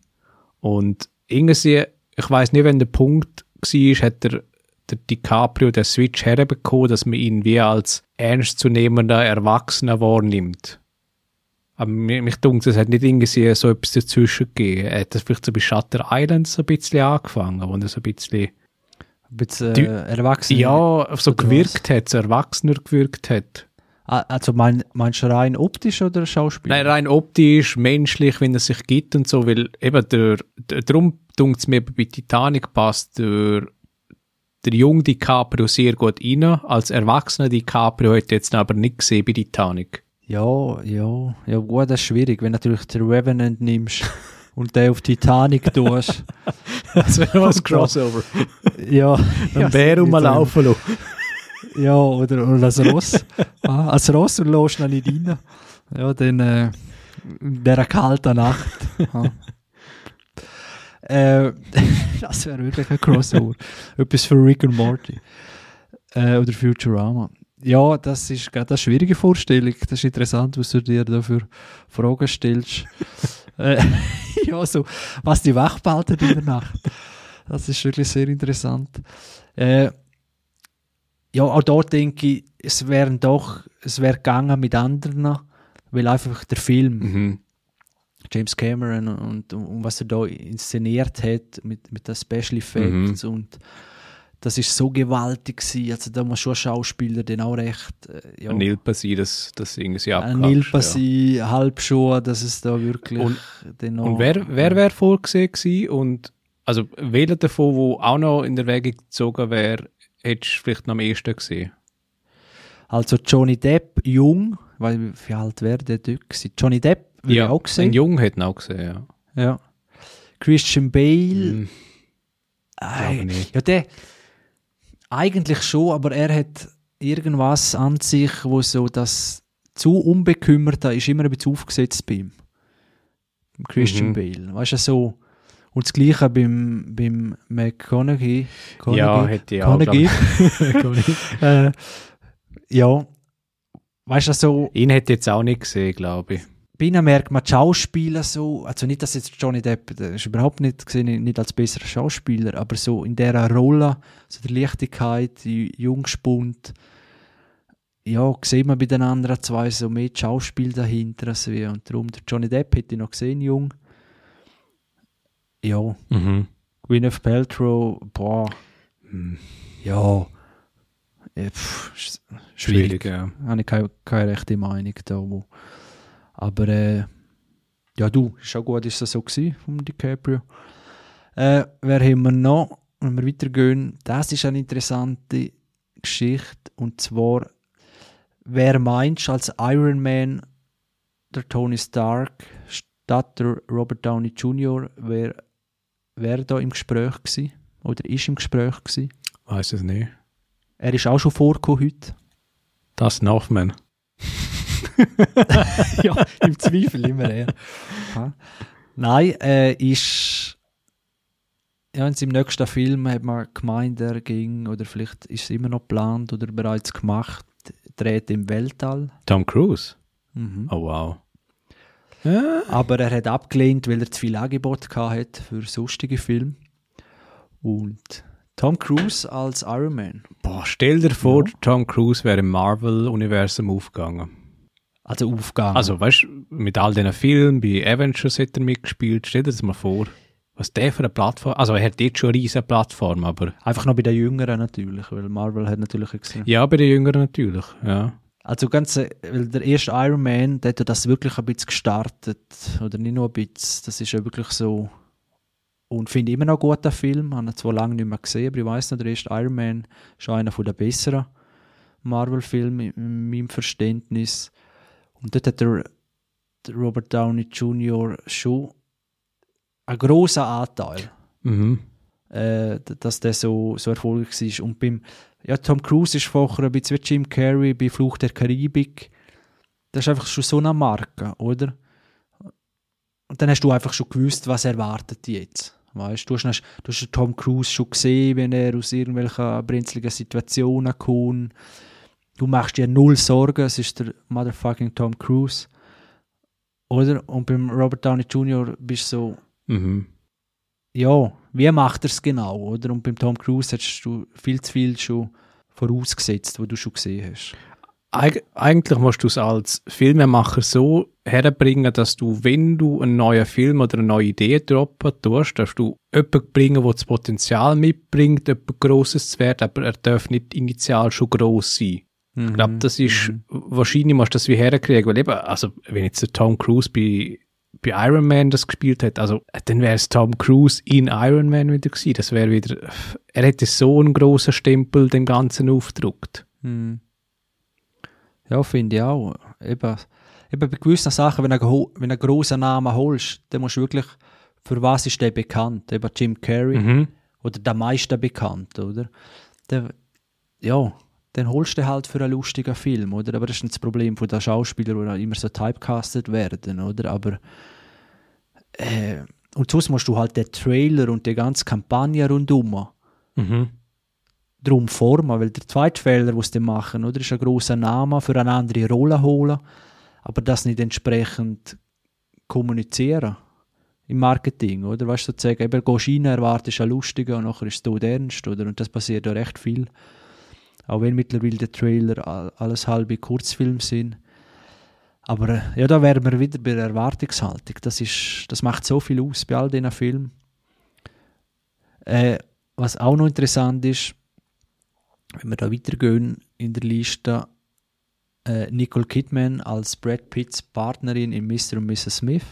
B: Und irgendwie, ich weiß nicht, wenn der Punkt war, hat er der DiCaprio den Switch herbekommen, dass man ihn wie als ernstzunehmender Erwachsener wahrnimmt. Aber mich, mich dunkt, es hat nicht irgendwie so etwas dazwischen gegeben. Er hat das vielleicht so bei Shutter Island so ein bisschen angefangen, wo er so ein bisschen,
A: Ein bisschen äh, erwachsen.
B: ja, so gewirkt hat, so erwachsener gewirkt hat.
A: Ah, Also mein, meinst du rein optisch oder Schauspiel?
B: Nein, rein optisch, menschlich, wenn er sich gibt und so, weil eben der, der darum dunkt es mir bei Titanic passt der, der junge DiCaprio sehr gut rein. Als erwachsener DiCaprio hätte jetzt aber nicht gesehen bei Titanic.
A: Ja, ja, ja, gut, das ist schwierig, wenn natürlich den Revenant nimmst und den auf Titanic tust.
B: Das wäre noch ein Crossover.
A: ja,
B: Ein Bär um mal laufen lassen.
A: Ja, oder, oder als Ross. ah, als Ross und lässt ihn nicht rein. Ja, dann äh, in dieser kalten Nacht. Ah. äh, das wäre wirklich ein Crossover. Etwas für Rick und Morty. Äh, oder Futurama. Ja, das ist gerade eine schwierige Vorstellung. Das ist interessant, was du dir da für Fragen stellst. äh, ja, so, was die wach behalten in der Nacht. Das ist wirklich sehr interessant. Äh, ja, auch da denke ich, es wären doch, es wäre gegangen mit anderen, weil einfach der Film,
B: Mhm.
A: James Cameron und, und was er da inszeniert hat mit, mit den Special Effects und das ist so gewaltig gewesen. Also da muss schon ein Schauspieler den auch recht, äh, ja,
B: Ein Nilpa sein, dass das irgendwie
A: ein
B: abklatsch,
A: Nilpa
B: ja.
A: halb schon, dass es da wirklich
B: Und-
A: den noch,
B: Und wer, wer wäre vorgesehen gewesen? Und also welcher davon, wo auch noch in der Wege gezogen wäre, hättest du vielleicht noch am ehesten gesehen?
A: Also Johnny Depp, jung, weil wie alt wäre der dort gewesen? Johnny Depp, würde ich auch
B: Ein
A: gesehen.
B: Jung hätten auch gesehen, ja.
A: Ja. Christian Bale,
B: Hm,
A: Ei,
B: nicht.
A: ja, der eigentlich schon, aber er hat irgendwas an sich, wo so das zu unbekümmerte ist immer ein bisschen aufgesetzt bei ihm. Christian
B: Mhm.
A: Bale. Weißt du, so. Und das Gleiche beim, beim McConaughey.
B: Ja,
A: Conaughey-
B: hätte ich auch.
A: Äh, ja. Weißt du, so.
B: Ihn hätte jetzt auch nicht gesehen, glaube ich.
A: bei ihnen merkt man die Schauspieler so, also nicht, dass jetzt Johnny Depp, der ist überhaupt nicht gesehen, nicht als besserer Schauspieler, aber so in dieser Rolle, so der Leichtigkeit, die Jungspund, ja, sieht man bei den anderen zwei so mehr Schauspiel dahinter als wir. Und darum, der Johnny Depp hätte ich noch gesehen, jung. Ja,
B: Mhm.
A: Gwyneth Paltrow, boah,
B: Hm,
A: ja, pff, sch-
B: Schwierig, ja.
A: habe ich keine, keine rechte Meinung da. Wo. Aber äh, ja, du, ist auch gut, ist das so gewesen vom DiCaprio. Äh, wer haben wir noch? Wenn wir weitergehen, das ist eine interessante Geschichte. Und zwar, wer meinst du als Iron Man der Tony Stark statt der Robert Downey Jr., wer, wer da im Gespräch gewesen? Oder ist im Gespräch gewesen?
B: Weiß es nicht.
A: Er ist auch schon vorgekommen heute.
B: Das Hoffman.
A: ja, im Zweifel immer er. Nein, äh, ist ja, in seinem nächsten Film hat man gemeint, er ging, oder vielleicht ist es immer noch geplant oder bereits gemacht, dreht im Weltall.
B: Tom Cruise.
A: Mhm.
B: Oh wow. Ja.
A: Aber er hat abgelehnt, weil er zu viel Angebot gehabt hat für sonstige Filme. Und Tom Cruise als Iron Man.
B: Boah, stell dir vor,
A: Ja.
B: Tom Cruise wäre im Marvel-Universum aufgegangen.
A: Also Aufgabe.
B: Also, weißt du, mit all diesen Filmen, bei Avengers hat er mitgespielt. Stell dir das mal vor, was der für eine Plattform. Also, er hat jetzt schon eine riesige Plattform, aber.
A: Einfach noch bei den Jüngeren natürlich, weil Marvel hat natürlich gesehen.
B: Ja, bei den Jüngeren natürlich, ja.
A: Also ganz, äh, weil der erste Iron Man, der hat ja das wirklich ein bisschen gestartet. Oder nicht nur ein bisschen, das ist ja wirklich so. Und finde immer noch einen guten Film. Habe ihn zwar lange nicht mehr gesehen, aber ich weiß noch, der erste Iron Man ist einer der besseren Marvel-Filme in meinem Verständnis. Und dort hat der, der Robert Downey Jr. schon einen grossen Anteil
B: Mhm.
A: äh, dass der so, so erfolgreich war. Und beim ja, Tom Cruise ist vorher bisschen wie Jim Carrey bei Fluch der Karibik. Das ist einfach schon so eine Marke, oder? Und dann hast du einfach schon gewusst, was erwartet dich jetzt. Weißt du, hast, du hast Tom Cruise schon gesehen, wenn er aus irgendwelchen brenzligen Situationen kommt. Du machst dir null Sorgen, es ist der motherfucking Tom Cruise. Oder? Und beim Robert Downey Jr. bist du so,
B: Mhm.
A: Ja, wie macht er es genau, oder? Und beim Tom Cruise hast du viel zu viel schon vorausgesetzt, was du schon gesehen hast.
B: Eig eigentlich musst du es als Filmemacher so herbringen, dass du, wenn du einen neuen Film oder eine neue Idee droppen tust, darfst du jemanden bringen, der das Potenzial mitbringt, etwas Grosses zu werden, aber er darf nicht initial schon gross sein. Ich glaube, das ist,
A: Mhm.
B: wahrscheinlich musst du das wie herkriegen, weil eben, also, wenn jetzt der Tom Cruise bei, bei Iron Man das gespielt hat, also, dann wäre es Tom Cruise in Iron Man wieder gewesen. Das wäre wieder, er hätte so einen grossen Stempel dem Ganzen aufgedruckt.
A: Hm. Ja, finde ich auch. Eben, eben bei gewissen Sachen, wenn du einen, wenn grossen Namen holst, dann musst du wirklich, für was ist der bekannt? Eben Jim Carrey
B: Mhm.
A: oder der meiste bekannt, oder? Der, ja, dann holst du halt für einen lustigen Film, oder? Aber das ist nicht das Problem von den Schauspielern, die immer so typecastet werden, oder? Aber äh, und sonst musst du halt den Trailer und die ganze Kampagne rundum
B: Mhm.
A: drum formen, weil der zweite Fehler, den sie machen, oder, ist ein grosser Name für eine andere Rolle holen, aber das nicht entsprechend kommunizieren im Marketing, oder? Weißt du, sozusagen, eben, gehst rein, erwartest einen lustigen und nachher ist es tot ernst, oder? Und das passiert ja recht viel. Auch wenn mittlerweile die Trailer all- alles halbe Kurzfilme sind. Aber äh, ja, da wären wir wieder bei der Erwartungshaltung. Das, ist, das macht so viel aus bei all diesen Filmen. Äh, was auch noch interessant ist, wenn wir da weitergehen in der Liste, äh, Nicole Kidman als Brad Pitts Partnerin in Mr. und Mrs. Smith.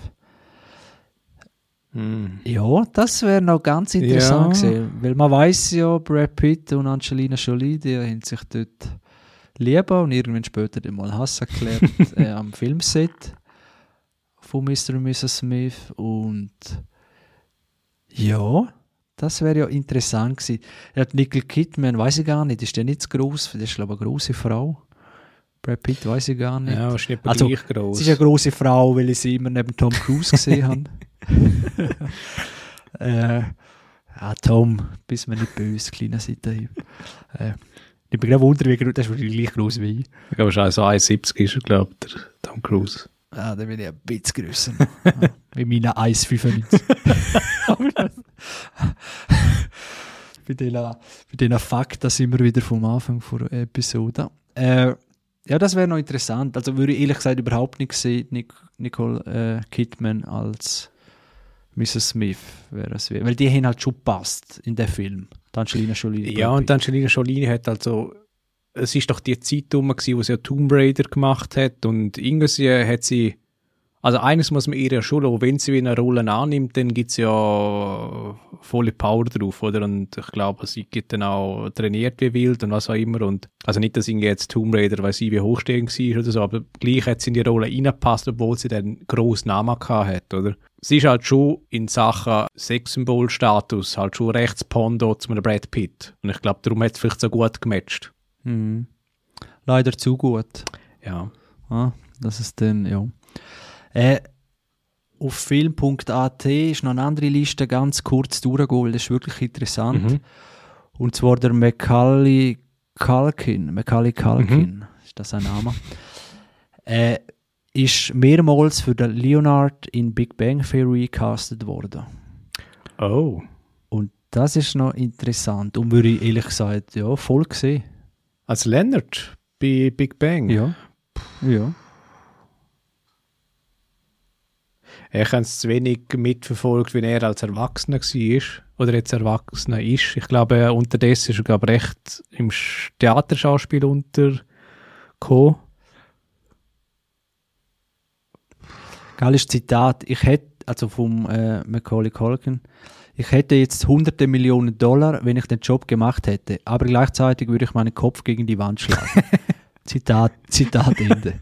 B: Mhm.
A: Ja, das wäre noch ganz interessant
B: Ja.
A: gewesen, weil man weiß ja, Brad Pitt und Angelina Jolie, die haben sich dort lieben und irgendwann später dann mal Hass erklärt äh, am Filmset von Mr. und Mrs. Smith und ja, das wäre ja interessant gewesen. Ja, die Nicole Kidman, weiß ich gar nicht, ist der nicht zu groß? Das ist glaube ich eine große Frau. Brad Pitt weiß ich gar nicht.
B: Ja, wahrscheinlich etwa
A: Also,
B: gleich gross.
A: Sie ist eine große Frau, weil ich sie immer neben Tom Cruise gesehen habe. äh, ja, Tom, bist mir nicht böse, kleiner Seitenhieb. Äh, ich bin gerade wundern, wie groß, das ist gleich groß wie ich.
B: Ich glaube, schon so 1,70 ist er, glaube ich, der Tom Cruise.
A: Ja, dann bin ich ein bisschen grösser. wie meine 1,95. Aber das- bei diesen, bei diesen Fakten sind wir wieder vom Anfang der Episode. Äh, ja, das wäre noch interessant. Also würde ich ehrlich gesagt überhaupt nicht sehen, Nic Nicole äh, Kidman als Mrs. Smith wäre es. Weil die haben halt schon gepasst in den Film. Die Angelina Jolie.
B: Ja, und Angelina Jolie hat also, es ist doch die Zeit rum, gewesen, wo sie ja Tomb Raider gemacht hat und irgendwie hat sie, also eines muss man ihr ja schon lassen, wenn sie eine Rolle annimmt, dann gibt es ja volle Power drauf, oder? Und ich glaube, sie geht dann auch trainiert wie wild und was auch immer und, also nicht, dass irgendwie jetzt Tomb Raider, weil sie wie hochstehend war oder so, aber gleich hat sie in die Rolle reingepasst, obwohl sie dann grossen Namen gehabt hat, oder? Sie ist halt schon in Sachen Sexsymbolstatus halt schon rechts Pondo zu einem Brad Pitt. Und ich glaube, darum hat es vielleicht so gut gematcht.
A: Mhm. Leider zu gut.
B: Ja.
A: Ah, das ist dann, ja. Äh, auf film.at ist noch eine andere Liste ganz kurz durchgegangen, weil das ist wirklich interessant.
B: Mhm.
A: Und zwar der Macaulay Culkin. Macaulay Culkin, ist das ein Name? äh, ist mehrmals für den Leonard in Big Bang Theory castet worden.
B: Oh.
A: Und das ist noch interessant. Und würde ich ehrlich gesagt, ja, voll gesehen.
B: Als Leonard bei Big Bang.
A: Ja. Ja.
B: Ich habe es zu wenig mitverfolgt, wie er als Erwachsener war. Oder jetzt Erwachsener ist. Ich glaube, unterdessen ist er, glaube recht im Sch- Theaterschauspiel untergekommen.
A: Geiles Zitat. Ich hätte, also vom äh, Macaulay Culkin, ich hätte jetzt hunderte Millionen Dollar, wenn ich den Job gemacht hätte, aber gleichzeitig würde ich meinen Kopf gegen die Wand schlagen. Zitat, Zitat Ende.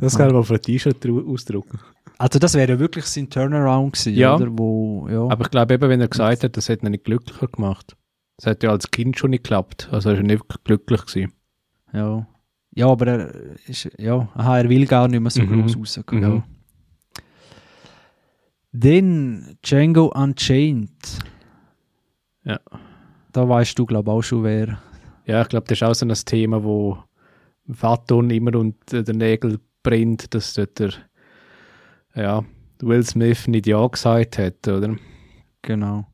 B: Das kann man auf ein T-Shirt ausdrucken.
A: Also das wäre wirklich sein Turnaround gewesen,
B: Ja.
A: oder? Wo, ja.
B: Aber ich glaube eben, wenn er gesagt hat, das hätte ihn nicht glücklicher gemacht. Das hat ja als Kind schon nicht geklappt. Also er war nicht wirklich glücklich. Gewesen.
A: ja. ja, aber er ist, ja, aha, er will gar nicht mehr so
B: Mhm.
A: groß rausgehen.
B: Mhm.
A: Ja. Dann Django Unchained.
B: Ja.
A: Da weißt du, glaube ich, auch schon, wer.
B: Ja, ich glaube, das ist auch so ein Thema, wo Faton immer unter den Nägeln brennt, dass dort der ja, Will Smith nicht Ja gesagt hat, oder?
A: Genau.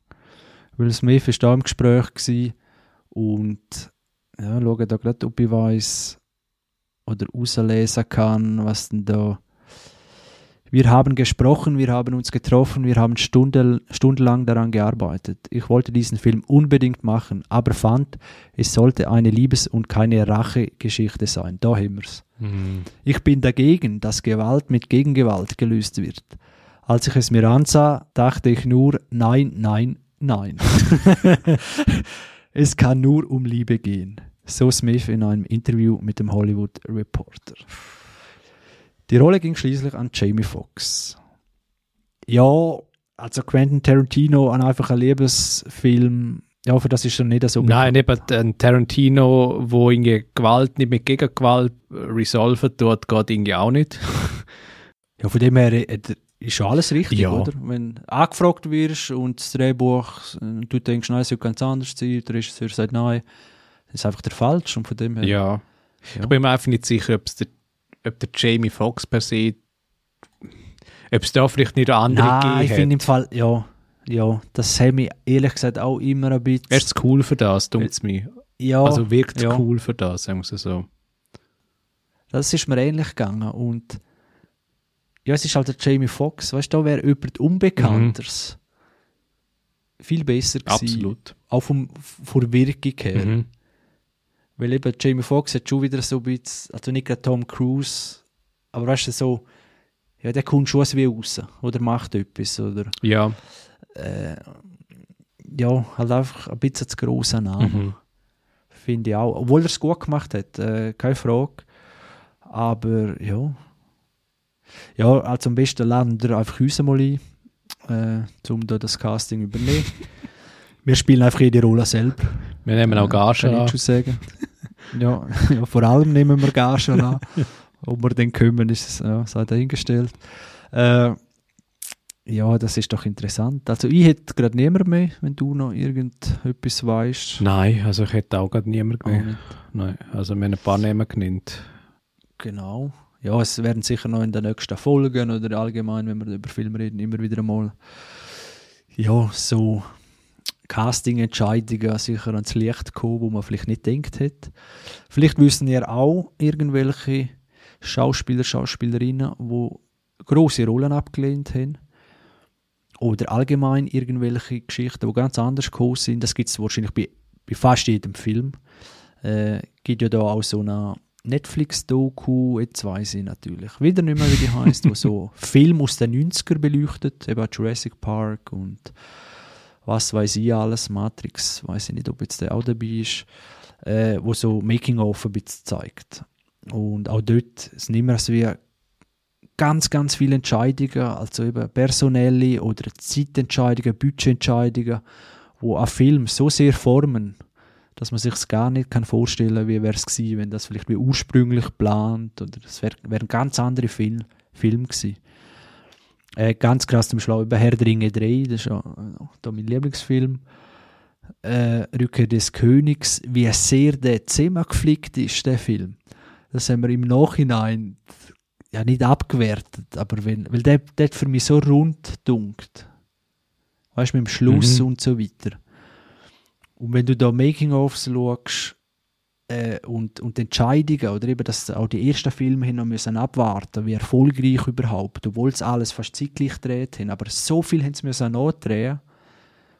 A: Will Smith war da im Gespräch gewesen und ja, schau da gerade, ob ich weiss. oder auslesen kann, was denn da. Wir haben gesprochen, wir haben uns getroffen, wir haben Stunde, stundenlang daran gearbeitet. Ich wollte diesen Film unbedingt machen, aber fand, es sollte eine Liebes- und keine Rachegeschichte sein. Da haben wir's.
B: Mhm.
A: Ich bin dagegen, dass Gewalt mit Gegengewalt gelöst wird. Als ich es mir ansah, dachte ich nur, nein, nein, nein. es kann nur um Liebe gehen. So Smith in einem Interview mit dem Hollywood Reporter. Die Rolle ging schließlich an Jamie Foxx. Ja, also Quentin Tarantino an einfach ein Liebesfilm, ja, für das ist er nicht so
B: Nein, eben ein Tarantino, wo irgendwie Gewalt nicht mit Gegengewalt resolven tut, geht irgendwie auch nicht.
A: Ja, von dem her äh, ist schon alles richtig,
B: Ja.
A: oder? Wenn du angefragt wirst und das Drehbuch, äh, du denkst, nein, es soll ganz anders sein, der Regisseur sagt nein, das ist einfach der falsch und von dem her.
B: Ja.
A: Ja.
B: Ich bin mir einfach nicht sicher, ob's der, ob der Jamie Foxx per se, ob es da vielleicht nicht andere
A: Nein, ich finde im. Fall, ja, ja, das hat mich ehrlich gesagt auch immer ein bisschen.
B: Er ist cool für das, dunkelt es mir.
A: ja,
B: Also wirkt
A: ja.
B: cool für das, sagen wir so.
A: das ist mir ähnlich gegangen und ja, es ist halt der Jamie Foxx, weißt du, da wäre jemand Unbekannteres viel besser gewesen.
B: Absolut.
A: Auch vom, von der Wirkung her.
B: Mhm.
A: Weil eben Jamie Foxx hat schon wieder so ein bisschen, also nicht gerade Tom Cruise, aber weißt du, so, ja, der kommt schon wie raus oder macht etwas oder,
B: Ja.
A: äh, ja, halt einfach ein bisschen zu grosser Name,
B: Mhm.
A: finde ich auch. Obwohl er es gut gemacht hat, äh, keine Frage. Aber ja, ja, also am besten laden wir einfach uns mal ein, äh, um da das Casting übernehmen. wir spielen einfach jede Rolle selber.
B: Wir nehmen auch Gage
A: Kann ich schon sagen. Ja, ja, vor allem nehmen wir Gage an. Ob wir dann kommen, ist es ja, sei dahingestellt. Äh, ja, das ist doch interessant. Also ich hätte gerade niemand mehr, wenn du noch irgendetwas weißt.
B: Nein, also ich hätte auch gerade genommen.
A: nicht.
B: Nein, also wir haben ein paar Namen genannt.
A: Genau. Ja, es werden sicher noch in den nächsten Folgen oder allgemein, wenn wir über Filme reden, immer wieder mal ja, so Casting-Entscheidungen sicher ans Licht kommen, wo man vielleicht nicht denkt hat. Vielleicht wissen ihr auch irgendwelche Schauspieler, Schauspielerinnen, wo große Rollen abgelehnt haben. Oder allgemein irgendwelche Geschichten, die ganz anders gekommen sind. Das gibt es wahrscheinlich bei, bei fast jedem Film. Äh, gibt ja da auch so eine Netflix-Doku, jetzt weiß ich natürlich wieder nicht mehr, wie die heißt, wo so Film aus den 90er beleuchtet, eben Jurassic Park und was weiß ich alles, Matrix, weiß ich nicht, ob jetzt der auch dabei ist, äh, wo so Making-of ein bisschen zeigt. Und auch dort sind immer so wie ganz, ganz viele Entscheidungen, also eben personelle oder Zeitentscheidungen, Budgetentscheidungen, wo einen Film so sehr formen, dass man sich gar nicht kann vorstellen, wie wäre es gewesen, wenn das vielleicht wie ursprünglich geplant oder es wäre wär ein ganz anderer Film, Film gewesen. Äh, ganz krass zum auch über Herr der Ringe 3, das ist ja äh, da mein Lieblingsfilm. Äh, Rückkehr des Königs, wie sehr der zusammengeflickt ist, der Film. Das haben wir im Nachhinein ja nicht abgewertet, aber wenn, weil der, der hat für mich so rund dunkt. Weißt du, mit dem Schluss
B: Mhm.
A: und so weiter. Und wenn du da Making-ofs schaust äh, und, und Entscheidungen, oder eben, dass auch die ersten Filme hin noch müssen abwarten, wie erfolgreich überhaupt, obwohl sie alles fast zeitgleich gedreht haben, aber so viel haben sie müssen nachdrehen.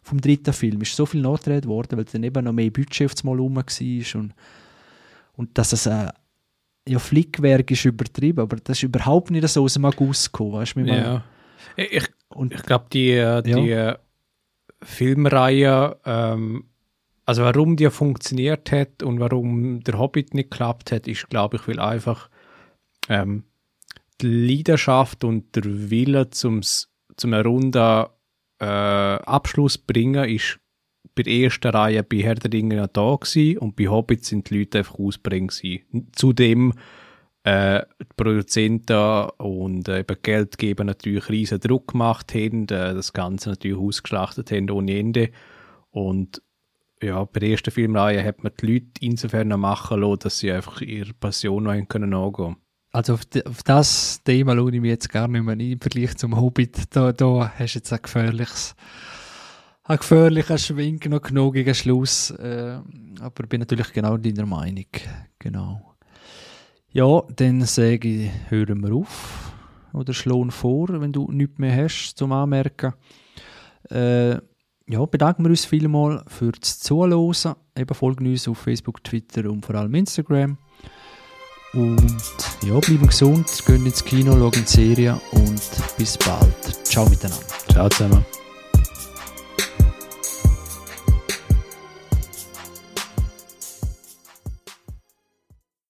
A: Vom dritten Film ist so viel nachgedreht worden, weil dann eben noch mehr Budget auf das Mal rum war und, und dass es äh, ja, Flickwerk ist übertrieben, aber das ist überhaupt nicht so aus dem August gekommen, weißt du,
B: Ja. Ich,
A: Und
B: ich glaube, die, äh, die äh, Filmreihe, ähm, also warum die funktioniert hat und warum der Hobbit nicht geklappt hat, ist, glaube ich, weil einfach ähm, die Leidenschaft und der Wille zum, zum einen runden äh, Abschluss bringen, ist bei der ersten Reihe bei Herr der Ringe da gewesen und bei Hobbit sind die Leute einfach ausbringen. Zudem äh, die Produzenten und äh, eben Geldgeber natürlich riesen Druck gemacht haben, äh, das Ganze natürlich ausgeschlachtet haben ohne Ende. Und ja, bei der ersten Filmreihe hat man die Leute insofern noch machen lassen, dass sie einfach ihre Passion noch können angehen
A: Also auf, die, auf das Thema schaue ich mich jetzt gar nicht mehr ein im Vergleich zum Hobbit. Da, da hast du jetzt ein gefährliches, ein gefährlicher Schwing noch genug gegen Schluss. Äh, aber bin natürlich genau deiner Meinung. Genau. Ja, dann sage ich, hören wir auf. Oder schlagen vor, wenn du nichts mehr hast zum Anmerken. Äh, ja, bedanken wir uns vielmals für das Zuhören. Eben folgen uns auf Facebook, Twitter und vor allem Instagram. Und ja, bleiben gesund, gehen ins Kino, schauen die Serie und bis bald. Ciao miteinander.
B: Ciao zusammen.